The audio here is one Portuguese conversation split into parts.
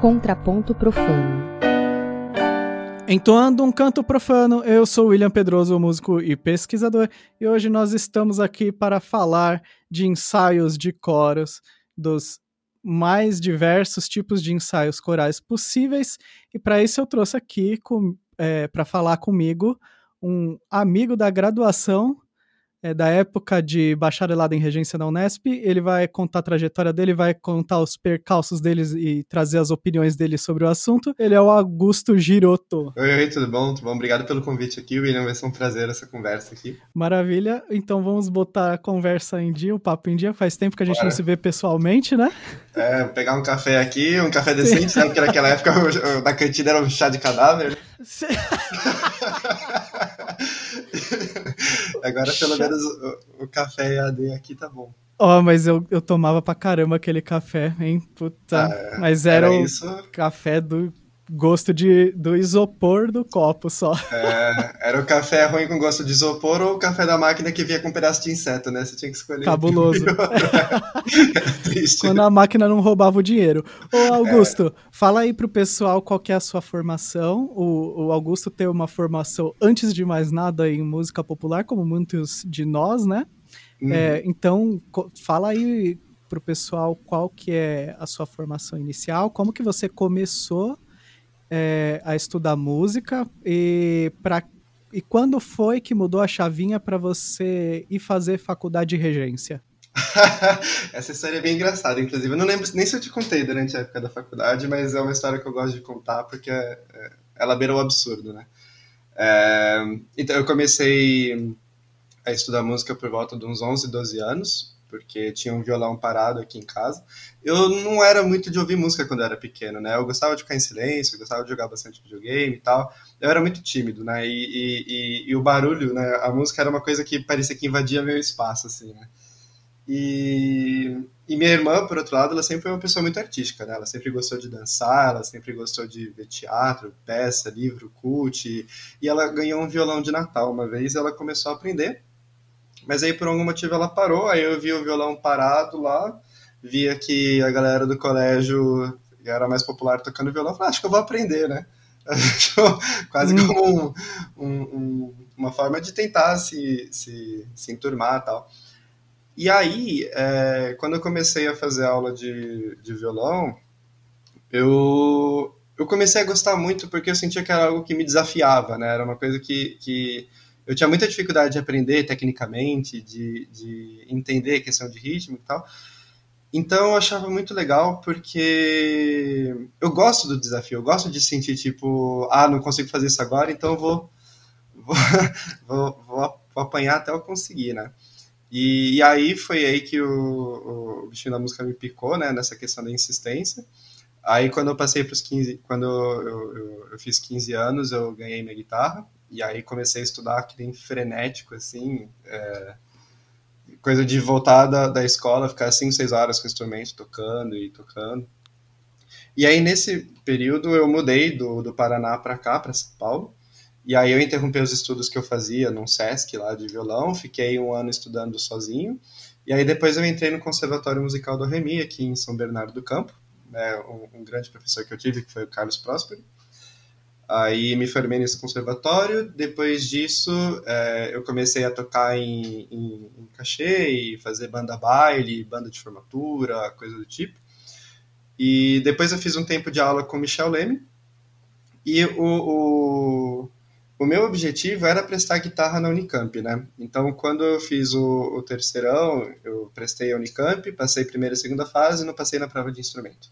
Contraponto Profano. Entoando um canto profano, eu sou William Pedroso, músico e pesquisador, e hoje nós estamos aqui para falar de ensaios de coros, dos mais diversos tipos de ensaios corais possíveis, e para isso eu trouxe aqui é, para falar comigo um amigo da graduação é, da época de bacharelado em regência da Unesp. Ele vai contar a trajetória dele, vai contar os percalços deles e trazer as opiniões dele sobre o assunto. Ele é o Augusto Giroto. Oi, oi, tudo bom? Tudo bom? Obrigado pelo convite aqui, William. Vai ser um prazer essa conversa aqui. Maravilha. Então vamos botar a conversa em dia, o papo em dia. Faz tempo que a gente Bora. não se vê pessoalmente, né? É, pegar um café aqui, um café decente, né? Porque naquela época da cantina era um chá de cadáver. Agora, pelo menos, o, o café EAD aqui tá bom. Ó, oh, mas eu, eu tomava pra caramba aquele café, hein? Puta. Ah, mas era, era o isso? café do gosto de, do isopor do copo só. É, era o café ruim com gosto de isopor ou o café da máquina que vinha com um pedaço de inseto, né? Você tinha que escolher. Cabuloso. Quando a máquina não roubava o dinheiro. Ô, Augusto, é. fala aí pro pessoal qual que é a sua formação. O, o Augusto tem uma formação, antes de mais nada, em música popular, como muitos de nós, né? Uhum. É, então, fala aí pro pessoal qual que é a sua formação inicial, como que você começou é, a estudar música e para e quando foi que mudou a chavinha para você ir fazer faculdade de regência? Essa história é bem engraçada, inclusive. Eu não lembro nem se eu te contei durante a época da faculdade, mas é uma história que eu gosto de contar porque é, é, ela beira o absurdo, né? É, então, eu comecei a estudar música por volta de uns 11, 12 anos porque tinha um violão parado aqui em casa. Eu não era muito de ouvir música quando eu era pequeno, né? Eu gostava de ficar em silêncio, eu gostava de jogar bastante videogame e tal. Eu era muito tímido, né? E, e, e, e o barulho, né? A música era uma coisa que parecia que invadia meu espaço, assim, né? E, e minha irmã, por outro lado, ela sempre foi uma pessoa muito artística, né? Ela sempre gostou de dançar, ela sempre gostou de ver teatro, peça, livro, cult. E, e ela ganhou um violão de Natal uma vez, ela começou a aprender mas aí por algum motivo ela parou, aí eu vi o violão parado lá, via que a galera do colégio era mais popular tocando violão, falei, ah, acho que eu vou aprender, né? Quase hum. como um, um, um, uma forma de tentar se, se, se enturmar e tal. E aí, é, quando eu comecei a fazer aula de, de violão, eu, eu comecei a gostar muito porque eu sentia que era algo que me desafiava, né? Era uma coisa que, que eu tinha muita dificuldade de aprender tecnicamente, de, de entender a questão de ritmo e tal. Então eu achava muito legal porque eu gosto do desafio, eu gosto de sentir tipo, ah, não consigo fazer isso agora, então eu vou, vou, vou, vou, apanhar até eu conseguir, né? E, e, aí foi aí que o, o bichinho da música me picou, né, nessa questão da insistência. Aí quando eu passei para os 15, quando eu, eu, eu, fiz 15 anos, eu ganhei minha guitarra, e aí comecei a estudar que nem frenético, assim, é, coisa de voltar da, da escola, ficar 5, 6 horas com o instrumento tocando e tocando. E aí nesse período eu mudei do, do Paraná para cá, para São Paulo, e aí eu interrompi os estudos que eu fazia num SESC lá de violão, fiquei um ano estudando sozinho, e aí depois eu entrei no Conservatório Musical do Remy, aqui em São Bernardo do Campo, é, um, um grande professor que eu tive, que foi o Carlos Próspero, Aí me formei nesse conservatório. Depois disso, é, eu comecei a tocar em, em, em cachê e fazer banda baile, banda de formatura, coisa do tipo. E depois eu fiz um tempo de aula com Michel Leme. E o, o, o meu objetivo era prestar guitarra na Unicamp, né? Então, quando eu fiz o, o terceirão, eu prestei a Unicamp, passei primeira e segunda fase e não passei na prova de instrumento.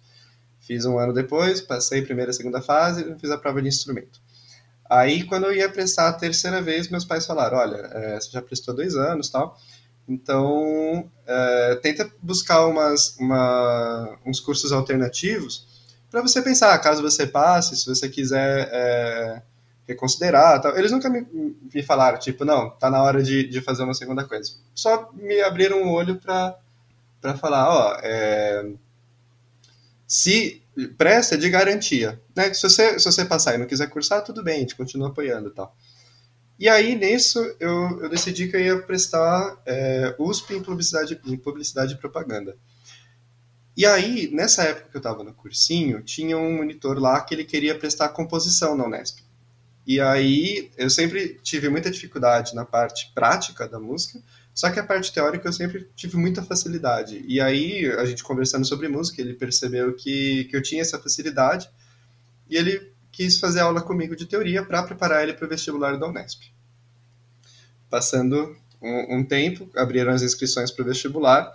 Fiz um ano depois, passei primeira e segunda fase fiz a prova de instrumento. Aí, quando eu ia prestar a terceira vez, meus pais falaram: olha, é, você já prestou dois anos tal, então é, tenta buscar umas, uma, uns cursos alternativos para você pensar, caso você passe, se você quiser é, reconsiderar tal. Eles nunca me, me falaram, tipo, não, tá na hora de, de fazer uma segunda coisa. Só me abriram o olho para falar: ó, é, se presta de garantia. Né? Se, você, se você passar e não quiser cursar, tudo bem, a gente continua apoiando e tal. E aí, nisso, eu, eu decidi que eu ia prestar é, USP em publicidade, em publicidade e propaganda. E aí, nessa época que eu estava no cursinho, tinha um monitor lá que ele queria prestar composição na Unesp. E aí, eu sempre tive muita dificuldade na parte prática da música, só que a parte teórica eu sempre tive muita facilidade. E aí, a gente conversando sobre música, ele percebeu que, que eu tinha essa facilidade e ele quis fazer aula comigo de teoria para preparar ele para o vestibular da Unesp. Passando um, um tempo, abriram as inscrições para o vestibular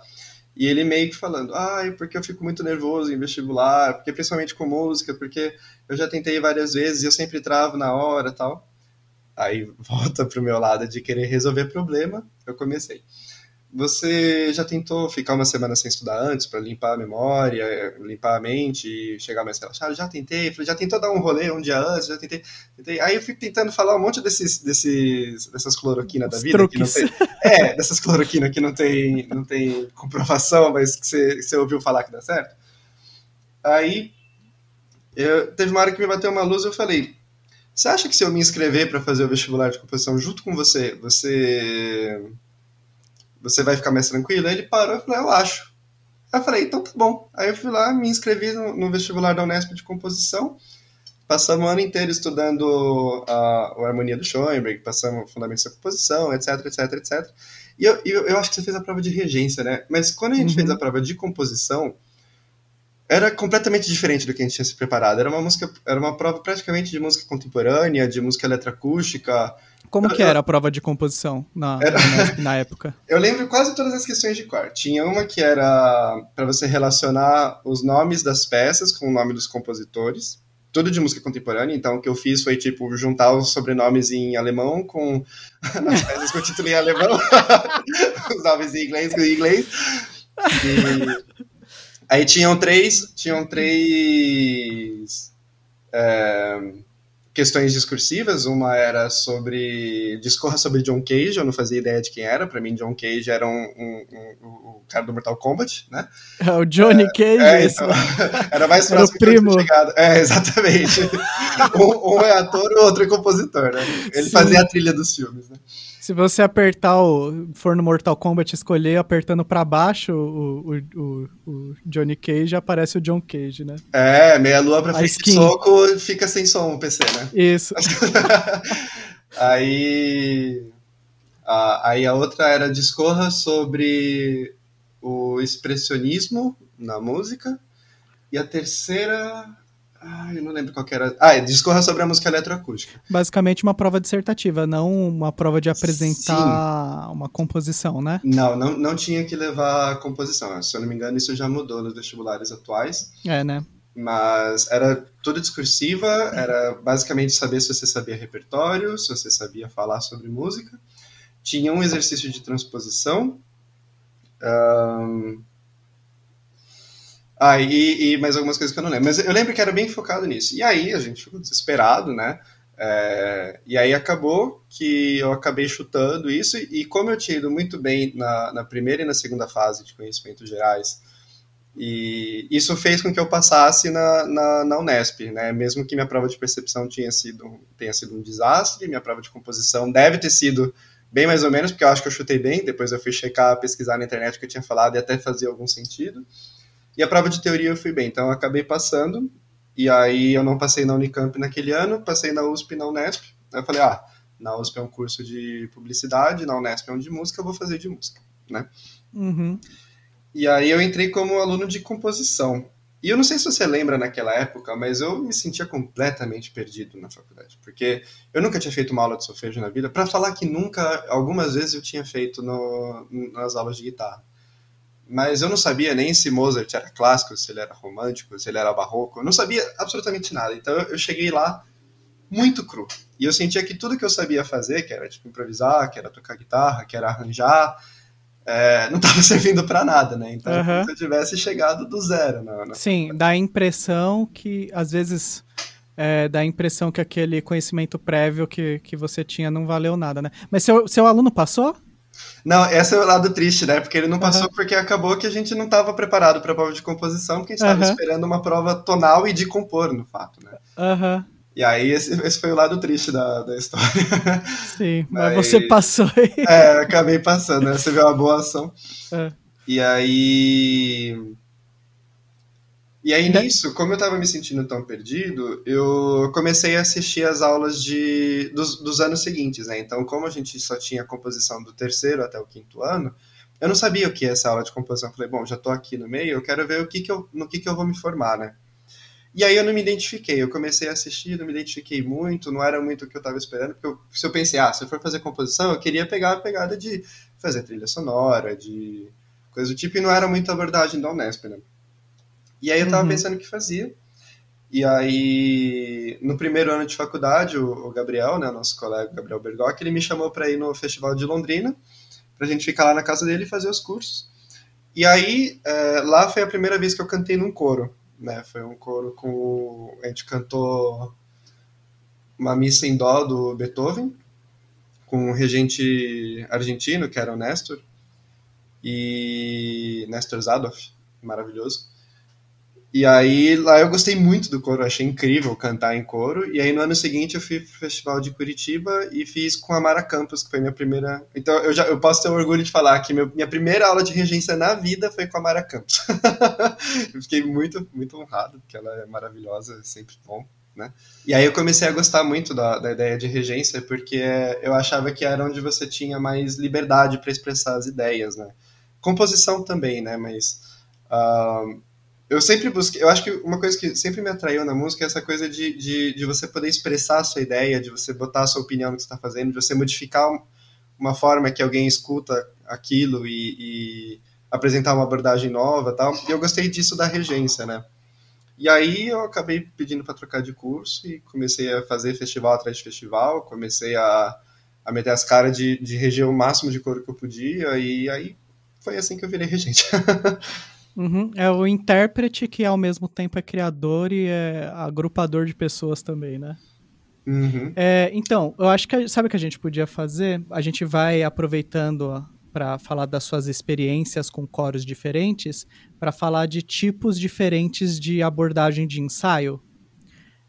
e ele meio que falando, ai, ah, porque eu fico muito nervoso em vestibular, porque principalmente com música, porque eu já tentei várias vezes e eu sempre travo na hora tal. Aí volta pro meu lado de querer resolver problema, eu comecei. Você já tentou ficar uma semana sem estudar antes para limpar a memória, limpar a mente e chegar mais relaxado? Já tentei, já tentou dar um rolê um dia antes, já tentei, tentei. Aí eu fico tentando falar um monte desses, desses dessas cloroquinas da vida que não tem, é, dessas cloroquinas que não tem, não tem comprovação, mas que você, você ouviu falar que dá certo. Aí eu, teve uma hora que me bateu uma luz e eu falei: você acha que se eu me inscrever para fazer o vestibular de composição junto com você, você você vai ficar mais tranquilo? Aí ele parou e falou, eu acho. Aí eu falei, então tá bom. Aí eu fui lá, me inscrevi no, no vestibular da Unesp de composição. Passamos o ano inteiro estudando a, a harmonia do Schoenberg, passamos fundamentos da composição, etc, etc, etc. E eu, eu, eu, acho que você fez a prova de regência, né? Mas quando a gente uhum. fez a prova de composição, era completamente diferente do que a gente tinha se preparado. Era uma música, era uma prova praticamente de música contemporânea, de música eletroacústica, como que era a prova de composição na, era... na, na, época? Eu lembro quase todas as questões de cor. Tinha uma que era para você relacionar os nomes das peças com o nome dos compositores. Tudo de música contemporânea, então o que eu fiz foi tipo juntar os sobrenomes em alemão com as peças com o título em alemão, os nomes em inglês com inglês. E... Aí tinham três, tinham três é questões discursivas. Uma era sobre. Discorra sobre John Cage, eu não fazia ideia de quem era. Para mim, John Cage era um, um, um, o cara do Mortal Kombat, né? É, o Johnny é, Cage. É, então, era mais próximo era o primo. É, exatamente. um, um, é ator, o outro é compositor, né? Ele Sim. fazia a trilha dos filmes, né? Se você apertar o. for no Mortal Kombat escolher apertando para baixo o, o, o, Johnny Cage, aparece o John Cage, né? É, meia lua pra frente de soco fica sem som o PC, né? Isso. aí. A, aí a outra era discorra sobre o expressionismo na música. E a terceira ah, eu não lembro qual era. Ah, é, discorra sobre a música eletroacústica. Basicamente uma prova dissertativa, não uma prova de apresentar Sim. uma composição, né? Não, não, não tinha que levar composição. Se eu não me engano, isso já mudou nos vestibulares atuais. É, né? Mas era tudo discursiva, era basicamente saber se você sabia repertório, se você sabia falar sobre música. Tinha um exercício de transposição. Um, ah, e, e, mais algumas coisas que eu não lembro. Mas eu lembro que era bem focado nisso. E aí a gente ficou desesperado, né? É, e aí acabou que eu acabei chutando isso. E como eu tinha ido muito bem na, na primeira e na segunda fase de conhecimentos gerais, e isso fez com que eu passasse na, na, na, Unesp, né? Mesmo que minha prova de percepção tinha sido, tenha sido um desastre, minha prova de composição deve ter sido bem mais ou menos, porque eu acho que eu chutei bem. Depois eu fui checar, pesquisar na internet o que eu tinha falado e até fazia algum sentido. E a prova de teoria eu fui bem, então eu acabei passando. E aí eu não passei na Unicamp naquele ano, passei na USP e na Unesp. Aí eu falei, ah, na USP é um curso de publicidade, na Unesp é um de música, eu vou fazer de música, né? Uhum. E aí eu entrei como aluno de composição. E eu não sei se você lembra naquela época, mas eu me sentia completamente perdido na faculdade, porque eu nunca tinha feito uma aula de solfejo na vida. Para falar que nunca, algumas vezes eu tinha feito no, nas aulas de guitarra mas eu não sabia nem se Mozart era clássico, se ele era romântico, se ele era barroco, eu não sabia absolutamente nada. Então eu cheguei lá muito cru. E eu sentia que tudo que eu sabia fazer, que era tipo improvisar, que era tocar guitarra, que era arranjar, é, não estava servindo para nada, né? Então, uhum. se eu tivesse chegado do zero. Na, na... Sim, dá a impressão que, às vezes, é, dá a impressão que aquele conhecimento prévio que, que você tinha não valeu nada, né? Mas seu, seu aluno passou? Não, esse é o lado triste, né? Porque ele não passou uhum. porque acabou que a gente não estava preparado para a prova de composição, porque a gente estava uhum. esperando uma prova tonal e de compor, no fato, né? Uhum. E aí, esse, esse, foi o lado triste da, da história. Sim, mas, mas você passou aí. É, acabei passando, né? Você viu uma boa ação. É. E aí. E aí nisso, como eu estava me sentindo tão perdido, eu comecei a assistir as aulas de, dos, dos anos seguintes, né? Então, como a gente só tinha composição do terceiro até o quinto ano, eu não sabia o que é essa aula de composição. Eu falei, bom, já estou aqui no meio, eu quero ver o que que eu, no que, que eu vou me formar, né? E aí eu não me identifiquei, eu comecei a assistir, não me identifiquei muito, não era muito o que eu estava esperando, porque eu, se eu pensei, ah, se eu for fazer composição, eu queria pegar a pegada de fazer trilha sonora, de coisa do tipo, e não era muito a abordagem da Unesp, né? E aí eu tava uhum. pensando o que fazia. E aí, no primeiro ano de faculdade, o, o Gabriel, né, nosso colega Gabriel Bergoc, ele me chamou para ir no Festival de Londrina, pra gente ficar lá na casa dele e fazer os cursos. E aí, é, lá foi a primeira vez que eu cantei num coro, né, foi um coro com... a gente cantou uma missa em dó do Beethoven, com um regente argentino, que era o Nestor, e Nestor Zadoff, maravilhoso. E aí lá eu gostei muito do coro, achei incrível cantar em coro. E aí no ano seguinte eu fui pro Festival de Curitiba e fiz com a Mara Campos, que foi minha primeira. Então eu já eu posso ter orgulho de falar que meu, minha primeira aula de regência na vida foi com a Mara Campos. eu fiquei muito, muito honrado, porque ela é maravilhosa, é sempre bom. Né? E aí eu comecei a gostar muito da, da ideia de regência, porque eu achava que era onde você tinha mais liberdade para expressar as ideias, né? Composição também, né? Mas uh, eu sempre busquei. Eu acho que uma coisa que sempre me atraiu na música é essa coisa de, de, de você poder expressar a sua ideia, de você botar a sua opinião no que você está fazendo, de você modificar uma forma que alguém escuta aquilo e, e apresentar uma abordagem nova tal. E eu gostei disso da regência, né? E aí eu acabei pedindo para trocar de curso e comecei a fazer festival atrás de festival, comecei a, a meter as caras de, de reger o máximo de cor que eu podia, e aí foi assim que eu virei regente. Uhum. É o intérprete que ao mesmo tempo é criador e é agrupador de pessoas também, né? Uhum. É, então, eu acho que sabe o que a gente podia fazer? A gente vai aproveitando para falar das suas experiências com coros diferentes, para falar de tipos diferentes de abordagem de ensaio.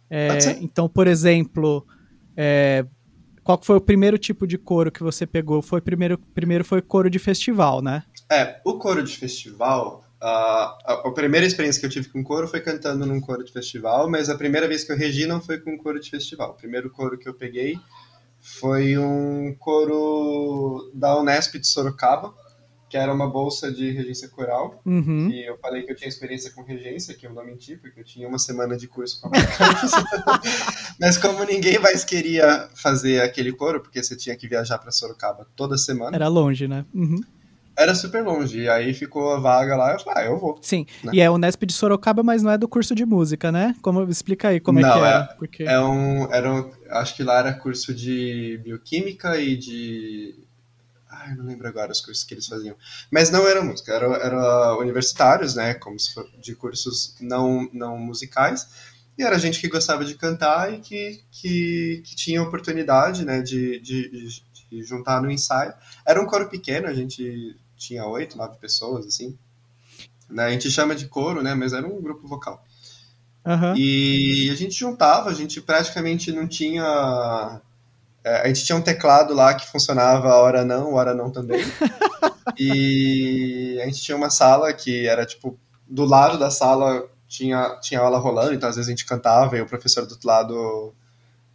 É, então, por exemplo, é, qual foi o primeiro tipo de coro que você pegou? Foi primeiro, primeiro foi coro de festival, né? É, o coro de festival a, a, primeira experiência que eu tive com coro foi cantando num coro de festival, mas a primeira vez que eu regi não foi com coro de festival. O primeiro coro que eu peguei foi um coro da Unesp de Sorocaba, que era uma bolsa de regência coral. Uhum. E eu falei que eu tinha experiência com regência, que eu não menti, porque eu tinha uma semana de curso com a Mas como ninguém mais queria fazer aquele coro, porque você tinha que viajar para Sorocaba toda semana. Era longe, né? Uhum era super longe. E aí ficou a vaga lá, eu falei, ah, eu vou. Sim. Né? E é o Nesp de Sorocaba, mas não é do curso de música, né? Como explica aí como não, é que era. É, Porque... é um, era um, acho que lá era curso de bioquímica e de Ai, não lembro agora os cursos que eles faziam. Mas não era música, era, era universitários, né? Como se for de cursos não, não musicais. E era gente que gostava de cantar e que, que, que tinha oportunidade, né? De, de, de juntar no ensaio. Era um coro pequeno, a gente tinha oito, nove pessoas, assim. Né? A gente chama de coro, né? Mas era um grupo vocal. Uhum. E a gente juntava, a gente praticamente não tinha. É, a gente tinha um teclado lá que funcionava hora não, hora não também. e a gente tinha uma sala que era tipo do lado da sala tinha tinha aula rolando, então às vezes a gente cantava e o professor do outro lado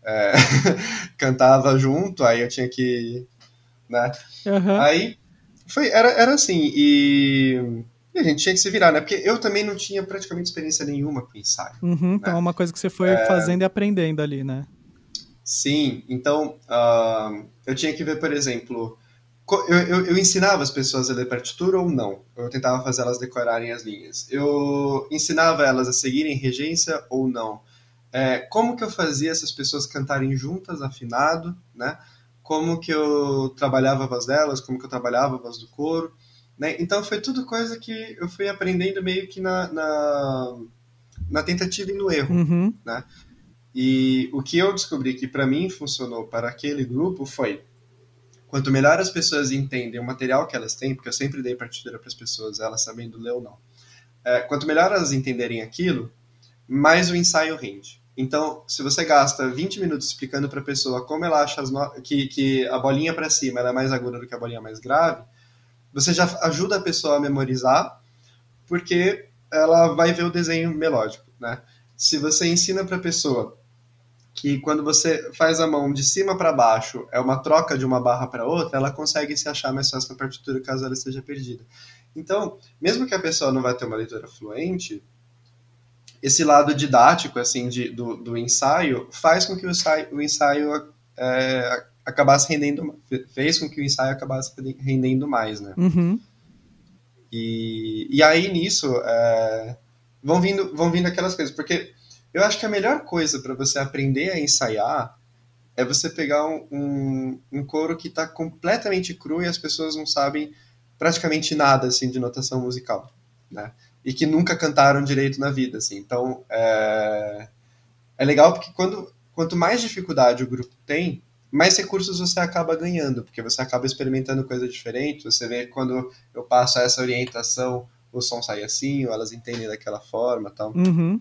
é, cantava junto, aí eu tinha que, né? Uhum. Aí foi, era, era assim, e, a gente tinha que se virar, né? Porque eu também não tinha praticamente experiência nenhuma com ensaio. Uhum, né? Então é uma coisa que você foi é... fazendo e aprendendo ali, né? Sim, então uh, eu tinha que ver, por exemplo, eu, eu, eu, ensinava as pessoas a ler partitura ou não? Eu tentava fazer elas decorarem as linhas. Eu ensinava elas a seguirem regência ou não? É, como que eu fazia essas pessoas cantarem juntas, afinado, né? Como que eu trabalhava a voz delas, como que eu trabalhava a voz do coro, né? Então foi tudo coisa que eu fui aprendendo meio que na, na, na tentativa e no erro, uhum. né? E o que eu descobri que para mim funcionou para aquele grupo foi quanto melhor as pessoas entendem o material que elas têm, porque eu sempre dei partitura para as pessoas, elas sabendo ler ou não. É, quanto melhor elas entenderem aquilo, mais o ensaio rende. Então, se você gasta 20 minutos explicando para a pessoa como ela acha no... que, que a bolinha para cima é mais aguda do que a bolinha mais grave, você já ajuda a pessoa a memorizar, porque ela vai ver o desenho melódico, né? Se você ensina para a pessoa que quando você faz a mão de cima para baixo é uma troca de uma barra para outra, ela consegue se achar mais fácil na partitura caso ela esteja perdida. Então, mesmo que a pessoa não vai ter uma leitura fluente, esse lado didático assim de, do, do ensaio faz com que o ensaio, o ensaio é, acabasse rendendo fez com que o ensaio acabasse rendendo mais, né? Uhum. E, e aí nisso é, vão vindo vão vindo aquelas coisas porque eu acho que a melhor coisa para você aprender a ensaiar é você pegar um, um, um coro que está completamente cru e as pessoas não sabem praticamente nada assim de notação musical, né? E que nunca cantaram direito na vida, assim. Então é, é legal porque quando quanto mais dificuldade o grupo tem, mais recursos você acaba ganhando, porque você acaba experimentando coisa diferente. Você vê quando eu passo essa orientação, o som sai assim, ou elas entendem daquela forma, tal. Uhum.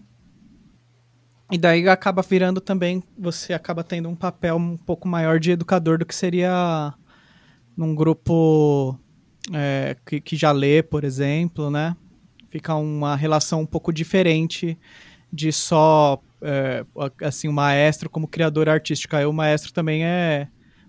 E daí acaba virando também, você acaba tendo um papel um pouco maior de educador do que seria num grupo é, que, que já lê, por exemplo, né? Fica uma relação um pouco diferente de só é, assim o maestro como criador artístico. Aí o maestro também é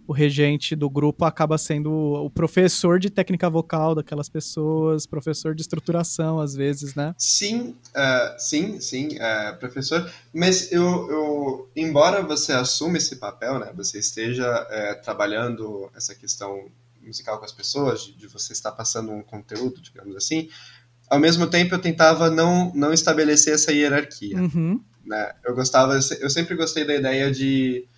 o regente do grupo acaba sendo o professor de técnica vocal daquelas pessoas, professor de estruturação, às vezes, né? Sim, uh, sim, sim, uh, professor. Mas eu, eu, embora você assuma esse papel, né, você esteja uh, trabalhando essa questão musical com as pessoas, de, de, você estar passando um conteúdo, digamos assim, ao mesmo tempo eu tentava não, não estabelecer essa hierarquia. Uhum. Né? Eu gostava, eu sempre gostei da ideia de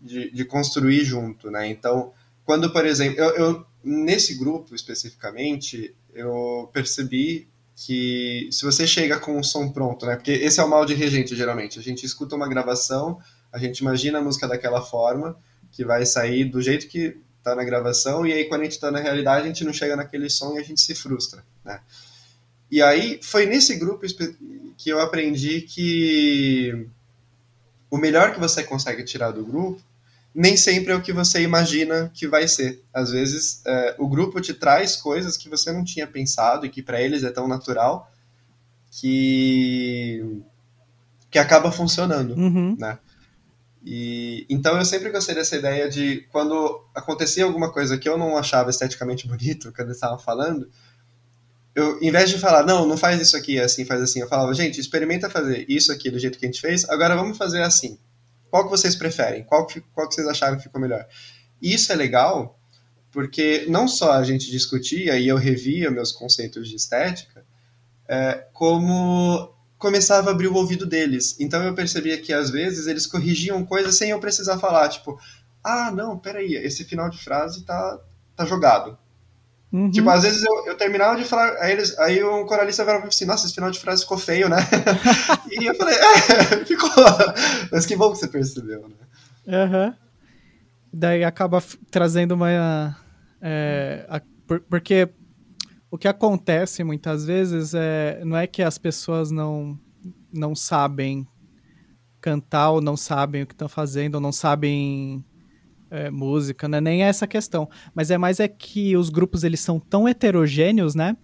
de, de construir junto, né? Então, quando, por exemplo, eu, eu, nesse grupo especificamente, eu percebi que se você chega com o som pronto, né? Porque esse é o mal de regente, geralmente. A gente escuta uma gravação, a gente imagina a música daquela forma, que vai sair do jeito que tá na gravação, e aí quando a gente tá na realidade, a gente não chega naquele som e a gente se frustra, né? E aí foi nesse grupo que eu aprendi que o melhor que você consegue tirar do grupo nem sempre é o que você imagina que vai ser. Às vezes, é, o grupo te traz coisas que você não tinha pensado e que para eles é tão natural que que acaba funcionando, uhum. né? E então eu sempre gostei dessa ideia de quando acontecia alguma coisa que eu não achava esteticamente bonito, quando eles estavam falando, eu, em vez de falar, não, não faz isso aqui, assim, faz assim, eu falava, gente, experimenta fazer isso aqui do jeito que a gente fez, agora vamos fazer assim. Qual que vocês preferem? Qual que, qual que vocês acharam que ficou melhor? Isso é legal porque não só a gente discutia e eu revia meus conceitos de estética, é, como começava a abrir o ouvido deles. Então eu percebia que às vezes eles corrigiam coisas sem eu precisar falar, tipo, ah, não, peraí, esse final de frase tá, tá jogado. Uhum. Tipo, às vezes eu, eu terminava de falar, aí, eles, aí um coralista virava assim, nossa, esse final de frase ficou feio, né? e eu falei, é, ficou. Mas que bom que você percebeu, né? Uhum. Daí acaba trazendo uma. É, a, por, porque o que acontece muitas vezes é não é que as pessoas não, não sabem cantar ou não sabem o que estão fazendo ou não sabem é, música, né? Nem é essa questão. Mas é mais é que os grupos eles são tão heterogêneos, né?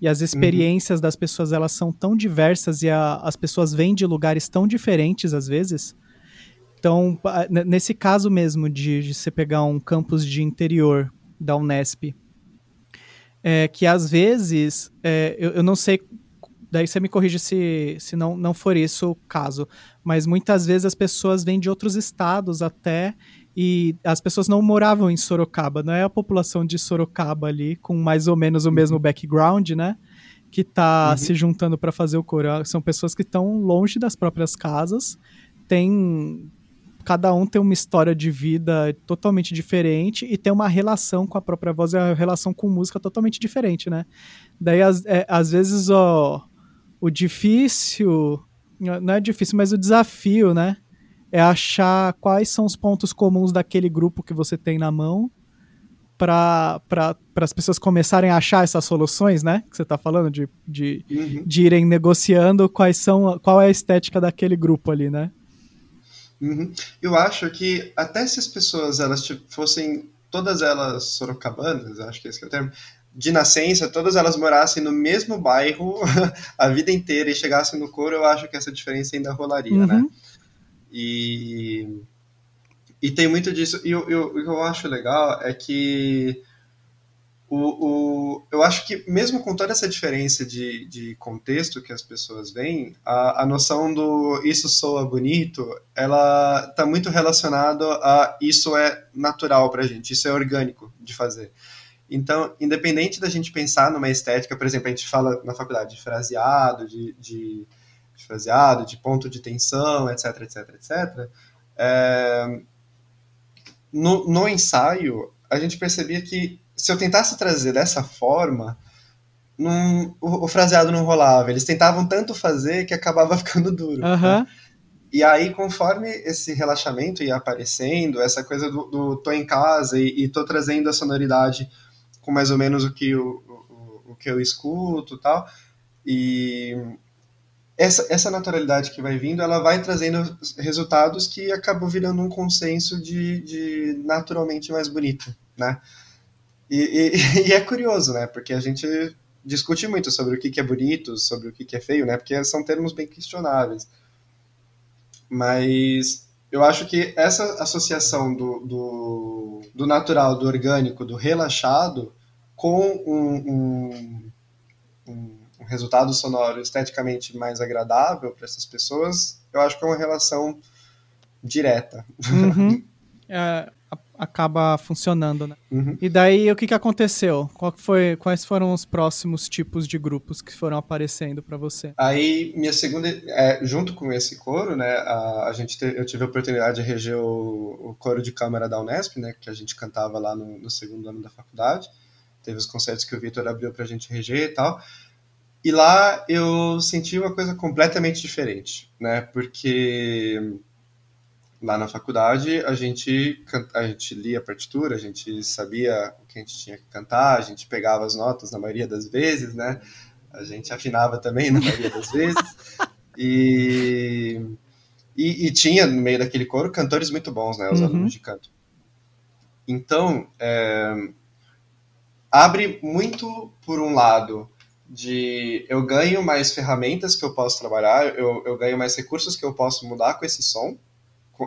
E as experiências uhum. das pessoas elas são tão diversas e a, as pessoas vêm de lugares tão diferentes às vezes. Então, nesse caso mesmo de, de você pegar um campus de interior da Unesp, é, que às vezes, é, eu, eu não sei daí você me corrige se, se não, não for isso o caso. Mas muitas vezes as pessoas vêm de outros estados até e as pessoas não moravam em Sorocaba, não é a população de Sorocaba ali, com mais ou menos o uhum. mesmo background, né? Que tá uhum. se juntando para fazer o coro. São pessoas que estão longe das próprias casas, tem. Cada um tem uma história de vida totalmente diferente e tem uma relação com a própria voz e a relação com música totalmente diferente, né? Daí, às, é, às vezes, ó, o difícil. Não é difícil, mas o desafio, né? É achar quais são os pontos comuns daquele grupo que você tem na mão para as pessoas começarem a achar essas soluções, né? Que você está falando de, de, uhum. de, irem negociando quais são, qual é a estética daquele grupo ali, né? Uhum. Eu acho que até se as pessoas elas fossem todas elas sorocabanas, acho que esse é o termo, de nascença, todas elas morassem no mesmo bairro a vida inteira e chegassem no coro, eu acho que essa diferença ainda rolaria, né? uhum. né? E, e tem muito disso. E o que eu acho legal é que o, o, eu acho que mesmo com toda essa diferença de, de contexto que as pessoas veem, a, a noção do isso soa bonito, ela está muito relacionada a isso é natural para a gente, isso é orgânico de fazer. Então, independente da gente pensar numa estética, por exemplo, a gente fala na faculdade de fraseado, de, de, de fraseado, de ponto de tensão, etc, etc, etc. É, no, no ensaio, a gente percebia que se eu tentasse trazer dessa forma, o, o, fraseado não rolava. Eles tentavam tanto fazer que acabava ficando duro. Uhum. Né? E aí, conforme esse relaxamento ia aparecendo, essa coisa do, do tô em casa e, e tô trazendo a sonoridade com mais ou menos o que, o, o, o que eu escuto tal. E essa, essa naturalidade que vai vindo, ela vai trazendo resultados que acabam virando um consenso de, de naturalmente mais bonito, né? E, e, e, é curioso, né? Porque a gente discute muito sobre o que, que é bonito, sobre o que, que é feio, né? Porque são termos bem questionáveis. Mas eu acho que essa associação do, do, do natural, do orgânico, do relaxado, com um, um, um, um resultado sonoro esteticamente mais agradável para essas pessoas, eu acho que é uma relação direta. Uhum. É, acaba funcionando, né? Uhum. E daí o que, que aconteceu? Qual foi, quais foram os próximos tipos de grupos que foram aparecendo para você? Aí minha segunda, é, junto com esse coro, né? A, a gente te, eu tive a oportunidade de reger o, o, coro de câmara da Unesp, né? Que a gente cantava lá no, no segundo ano da faculdade. Teve os concertos que o Vitor abriu para a gente reger e tal. E lá eu senti uma coisa completamente diferente, né? Porque lá na faculdade a gente a gente lia a partitura, a gente sabia o que a gente tinha que cantar, a gente pegava as notas na maioria das vezes, né? A gente afinava também na maioria das vezes. E, e, e, tinha no meio daquele coro cantores muito bons, né? Os uhum. alunos de canto. Então, é, abre muito por um lado de eu ganho mais ferramentas que eu posso trabalhar, eu, eu ganho mais recursos que eu posso mudar com esse som,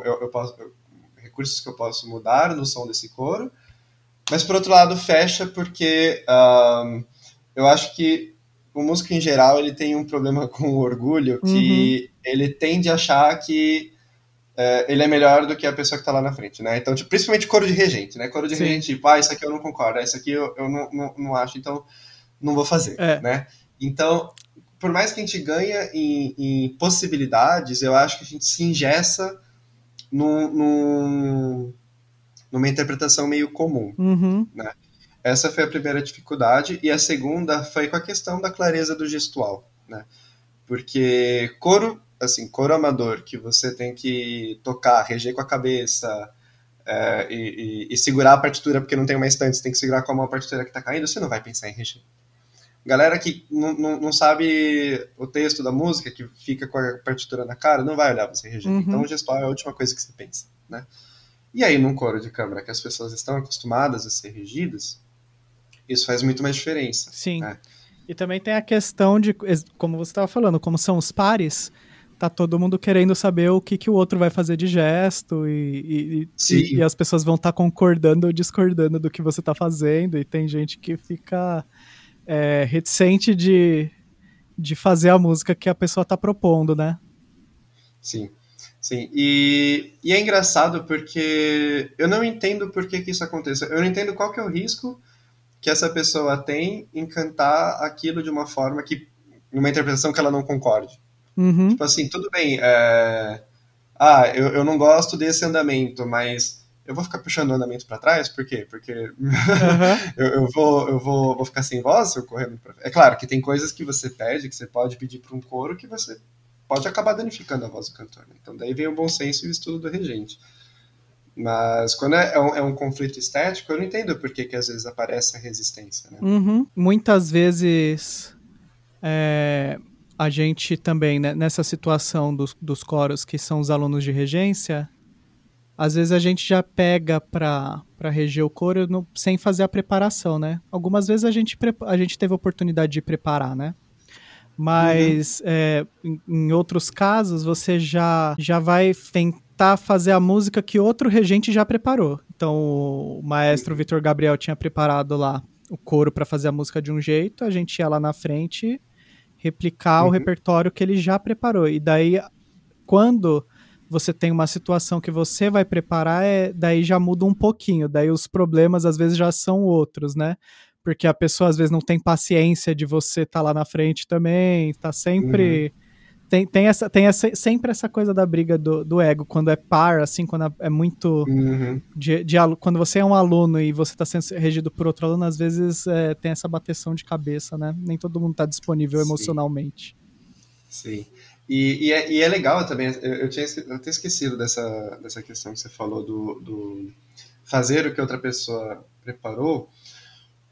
eu, eu posso, eu, recursos que eu posso mudar no som desse coro, mas por outro lado fecha porque um, eu acho que o músico em geral ele tem um problema com o orgulho que uhum. ele tende a achar que é, ele é melhor do que a pessoa que está lá na frente, né? Então, tipo, principalmente coro de regente, né? Coro de Sim. regente, tipo, ah, isso aqui eu não concordo, isso aqui eu, eu não, não, não acho, então não vou fazer, é. né? Então, por mais que a gente ganha em, em, possibilidades, eu acho que a gente se ingessa num, num, numa interpretação meio comum, uhum. né? Essa foi a primeira dificuldade, e a segunda foi com a questão da clareza do gestual, né? Porque coro assim, coro amador, que você tem que tocar, reger com a cabeça é, e, e, e, segurar a partitura porque não tem uma estante, você tem que segurar com a mão a partitura que está caindo, você não vai pensar em reger. Galera que não, não, não, sabe o texto da música, que fica com a partitura na cara, não vai olhar você reger. Uhum. Então o gestual é a última coisa que você pensa, né? E aí, num coro de câmara que as pessoas estão acostumadas a ser regidas, isso faz muito mais diferença. Sim. Né? E também tem a questão de, como você estava falando, como são os pares, tá todo mundo querendo saber o que, que o outro vai fazer de gesto e, e, e, e as pessoas vão estar tá concordando ou discordando do que você está fazendo e tem gente que fica é, reticente de, de fazer a música que a pessoa está propondo, né? Sim, sim. E, e é engraçado porque eu não entendo por que, que isso acontece. Eu não entendo qual que é o risco que essa pessoa tem em cantar aquilo de uma forma que, numa interpretação que ela não concorde. Uhum. Tipo assim, tudo bem. É... Ah, eu, eu não gosto desse andamento, mas eu vou ficar puxando o andamento para trás? Por quê? Porque uhum. eu, eu, vou, eu vou, vou ficar sem voz se eu correr muito pra É claro que tem coisas que você pede, que você pode pedir para um coro, que você pode acabar danificando a voz do cantor. Né? Então daí vem o bom senso e o estudo do regente. Mas quando é, é, um, é, um, conflito estético, eu não entendo por que, que às vezes aparece a resistência. Né? Uhum. Muitas vezes é, a gente também, né, nessa situação dos, dos coros que são os alunos de regência, às vezes a gente já pega para reger o coro no, sem fazer a preparação, né? Algumas vezes a gente, a gente teve a oportunidade de preparar, né? Mas uhum. é, em, em, outros casos você já, já vai tentar fazer a música que outro regente já preparou. Então o maestro uhum. Vitor Gabriel tinha preparado lá o coro para fazer a música de um jeito, a gente ia lá na frente replicar uhum. o repertório que ele já preparou. E daí, quando você tem uma situação que você vai preparar, é, daí já muda um pouquinho. Daí os problemas às vezes já são outros, né? Porque a pessoa às vezes não tem paciência de você estar tá lá na frente também, tá sempre. Uhum. Tem, tem, essa, tem essa, sempre essa coisa da briga do, do ego, quando é par, assim, quando é muito. Uhum. De, de, quando você é um aluno e você está sendo regido por outro aluno, às vezes é, tem essa bateção de cabeça, né? Nem todo mundo está disponível Sim. emocionalmente. Sim. E, e, é, e, é, legal também, eu, eu, tinha, eu tinha esquecido dessa, dessa questão que você falou do, do fazer o que outra pessoa preparou,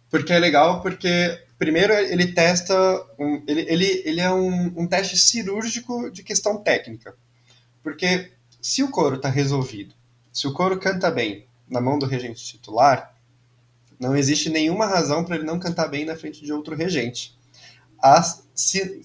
porque é legal porque primeiro ele testa, um, ele, ele, ele é um, um teste cirúrgico de questão técnica. Porque se o coro está resolvido, se o coro canta bem na mão do regente titular, não existe nenhuma razão para ele não cantar bem na frente de outro regente. As, se,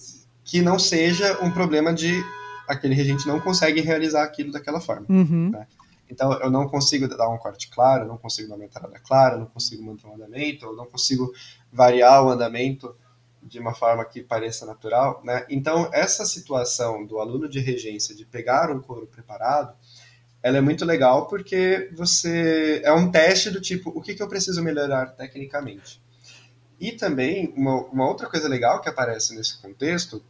que não seja um problema de aquele regente não consegue realizar aquilo daquela forma. Uhum. Né? Então, eu não consigo dar um corte claro, eu não consigo dar uma entrada clara, eu não consigo manter um andamento, eu não consigo variar o andamento de uma forma que pareça natural. Né? Então, essa situação do aluno de regência de pegar um coro preparado, ela é muito legal porque você é um teste do tipo, o que, que eu preciso melhorar tecnicamente? E também, uma, uma outra coisa legal que aparece nesse contexto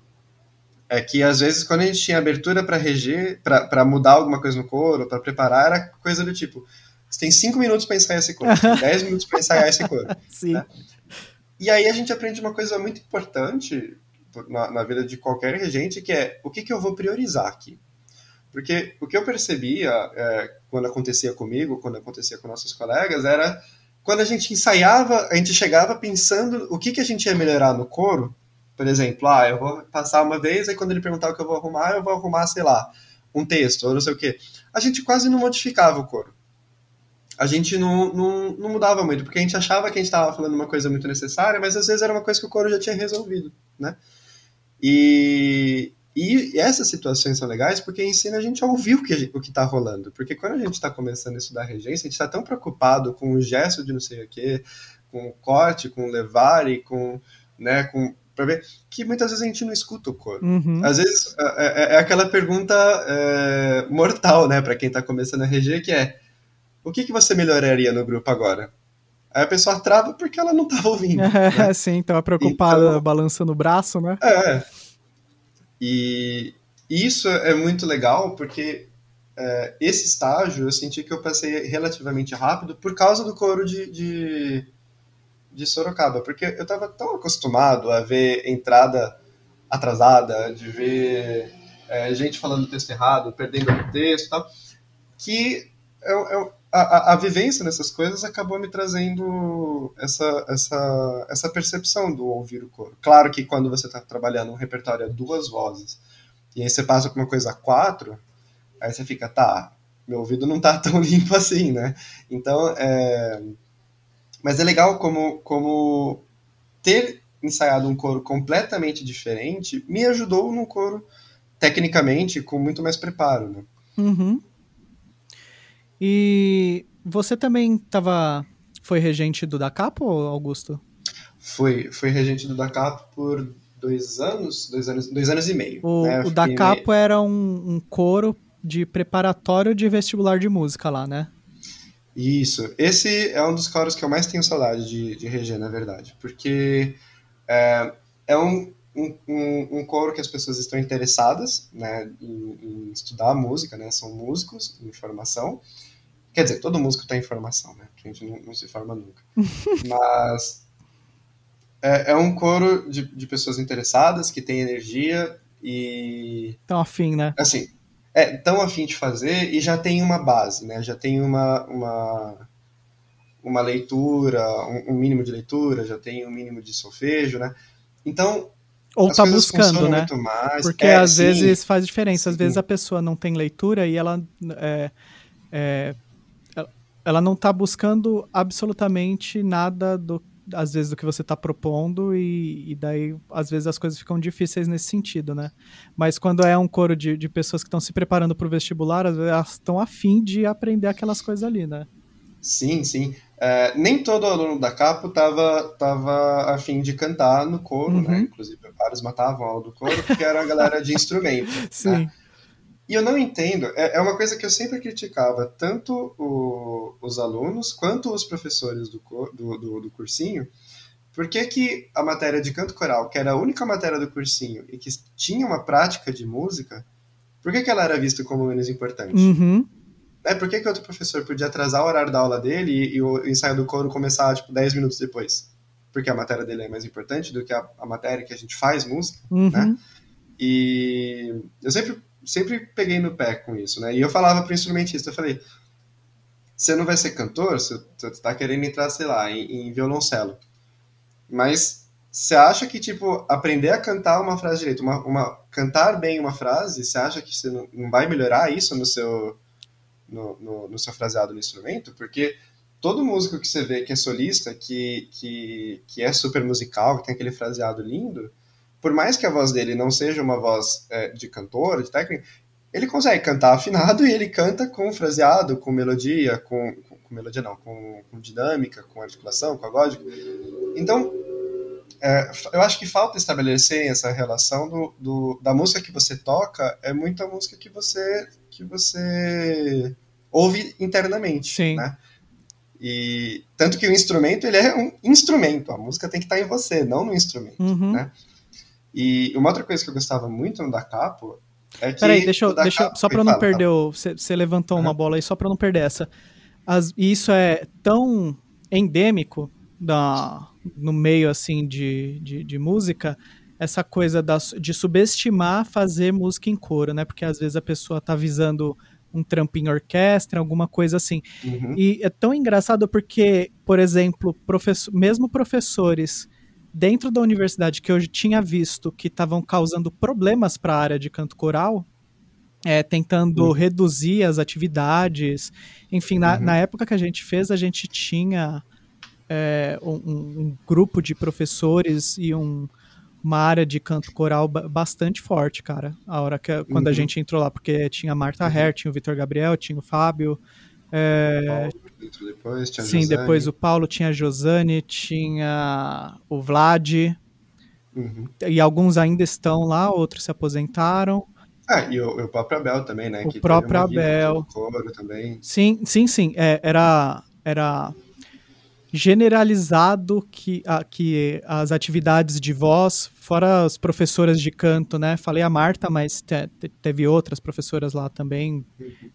é que às vezes quando a gente tinha abertura para reger, para mudar alguma coisa no coro, para preparar, era coisa do tipo: você tem cinco minutos para ensaiar esse coro, tem dez minutos para ensaiar esse coro. Sim. Né? E aí a gente aprende uma coisa muito importante na, na, vida de qualquer regente, que é o que, que eu vou priorizar aqui. Porque o que eu percebia é, quando acontecia comigo, quando acontecia com nossos colegas, era quando a gente ensaiava, a gente chegava pensando o que, que a gente ia melhorar no coro, por exemplo, ah, eu vou passar uma vez, aí quando ele perguntar o que eu vou arrumar, eu vou arrumar, sei lá, um texto, ou não sei o quê. A gente quase não modificava o coro. A gente não, não, não mudava muito, porque a gente achava que a gente estava falando uma coisa muito necessária, mas às vezes era uma coisa que o coro já tinha resolvido, né? E, e essas situações são legais porque ensina a gente a ouvir o que o está rolando. Porque quando a gente está começando a estudar regência, a gente está tão preocupado com o gesto de não sei o quê, com o corte, com o levar e com, né, com para ver que muitas vezes a gente não escuta o coro. Uhum. Às vezes é, é, é aquela pergunta é, mortal, né, para quem está começando a reger, que é o que, que você melhoraria no grupo agora? Aí a pessoa trava porque ela não estava ouvindo. É, né? sim, estava preocupada, então, balançando o braço, né? É. E isso é muito legal porque é, esse estágio eu senti que eu passei relativamente rápido por causa do coro de, de de Sorocaba, porque eu estava tão acostumado a ver entrada atrasada, de ver é, gente falando texto errado, perdendo o texto e tal, que eu, eu, a, a, vivência nessas coisas acabou me trazendo essa, essa, essa percepção do ouvir o coro. Claro que quando você está trabalhando um repertório a duas vozes, e aí você passa para uma coisa a quatro, aí você fica, tá, meu ouvido não tá tão limpo assim, né? Então, é, mas é legal como, como ter ensaiado um coro completamente diferente me ajudou num coro tecnicamente com muito mais preparo, né? Uhum. E você também tava, foi regente do Da Capo, Augusto? Foi, foi regente do Da Capo por dois anos, dois anos, dois anos e meio. O, né? o Da Capo meio... era um, um coro de preparatório de vestibular de música lá, né? Isso. Esse é um dos coros que eu mais tenho saudade de, de reger, na verdade. Porque é, é um, um, um, coro que as pessoas estão interessadas né, em, em, estudar música, né? São músicos em formação. Quer dizer, todo músico tem formação, né? A gente não, não se forma nunca. Mas é, é, um coro de, de pessoas interessadas, que têm energia e... Estão afim, né? Assim, é, tão afim de fazer e já tem uma base, né? Já tem uma, uma, uma leitura, um, um mínimo de leitura, já tem um mínimo de solfejo, né? Então, ou tá buscando, né? Porque é, às sim. vezes faz diferença. Às sim. vezes a pessoa não tem leitura e ela é, é, ela não está buscando absolutamente nada do às vezes do que você está propondo e, e, daí às vezes as coisas ficam difíceis nesse sentido, né? Mas quando é um coro de, de pessoas que estão se preparando para o vestibular, às vezes elas estão afim de aprender aquelas coisas ali, né? Sim, sim. É, nem todo aluno da Capo estava tava afim de cantar no coro, né? uhum. né? Inclusive, vários matavam a aula do coro, porque era a galera de instrumento. sim. Né? E eu não entendo, é, é uma coisa que eu sempre criticava, tanto o, os alunos quanto os professores do, do, do, do cursinho, por que, que a matéria de canto coral, que era a única matéria do cursinho e que tinha uma prática de música, por que, que ela era vista como menos importante? Uhum. É, por que, que outro professor podia atrasar o horário da aula dele e, e o ensaio do coro começar, tipo, 10 minutos depois? Porque a matéria dele é mais importante do que a, a matéria que a gente faz música, uhum. né? E eu sempre sempre peguei no pé com isso, né? E eu falava pro instrumentista, eu falei, você não vai ser cantor, você tá querendo entrar, sei lá, em, em violoncelo. Mas você acha que, tipo, aprender a cantar uma frase direito, uma, uma, cantar bem uma frase, você acha que você não, não vai melhorar isso no seu, no, no, no, seu fraseado no instrumento? Porque todo músico que você vê que é solista, que, que, que é super musical, que tem aquele fraseado lindo, por mais que a voz dele não seja uma voz é, de cantor, de técnico, ele consegue cantar afinado e ele canta com fraseado, com melodia, com, com, com melodia não, com, com, dinâmica, com articulação, com agódico. Então, é, eu acho que falta estabelecer essa relação do, do, da música que você toca é muita música que você que você ouve internamente, Sim. né? E tanto que o instrumento ele é um instrumento, a música tem que estar em você, não no instrumento, uhum. né? E uma outra coisa que eu gostava muito no da Capo é que. Peraí, deixa eu. Deixa, só para não fala, perder o. Você levantou uhum. uma bola aí, só para não perder essa. As, isso é tão endêmico da, no meio assim de, de, de música essa coisa da, de subestimar fazer música em coro, né? Porque às vezes a pessoa tá visando um trampinho orquestra, alguma coisa assim. Uhum. E é tão engraçado porque, por exemplo, professor, mesmo professores dentro da universidade que eu tinha visto que estavam causando problemas para a área de canto coral, é, tentando uhum. reduzir as atividades. Enfim, na, uhum. na, época que a gente fez, a gente tinha é, um, um, grupo de professores e um, uma área de canto coral bastante forte, cara. A hora que quando uhum. a gente entrou lá, porque tinha a Marta uhum. Herr, tinha o Vitor Gabriel, tinha o Fábio. É, depois, tinha sim, Josane. depois o Paulo tinha a Josane, tinha o Vlad, uhum. e alguns ainda estão lá, outros se aposentaram. Ah, e o, o próprio Abel também, né? O que próprio Abel. também. Sim, sim, sim. É, era, era generalizado que, a, que as atividades de voz, fora as professoras de canto, né? Falei a Marta, mas te, te, teve outras professoras lá também,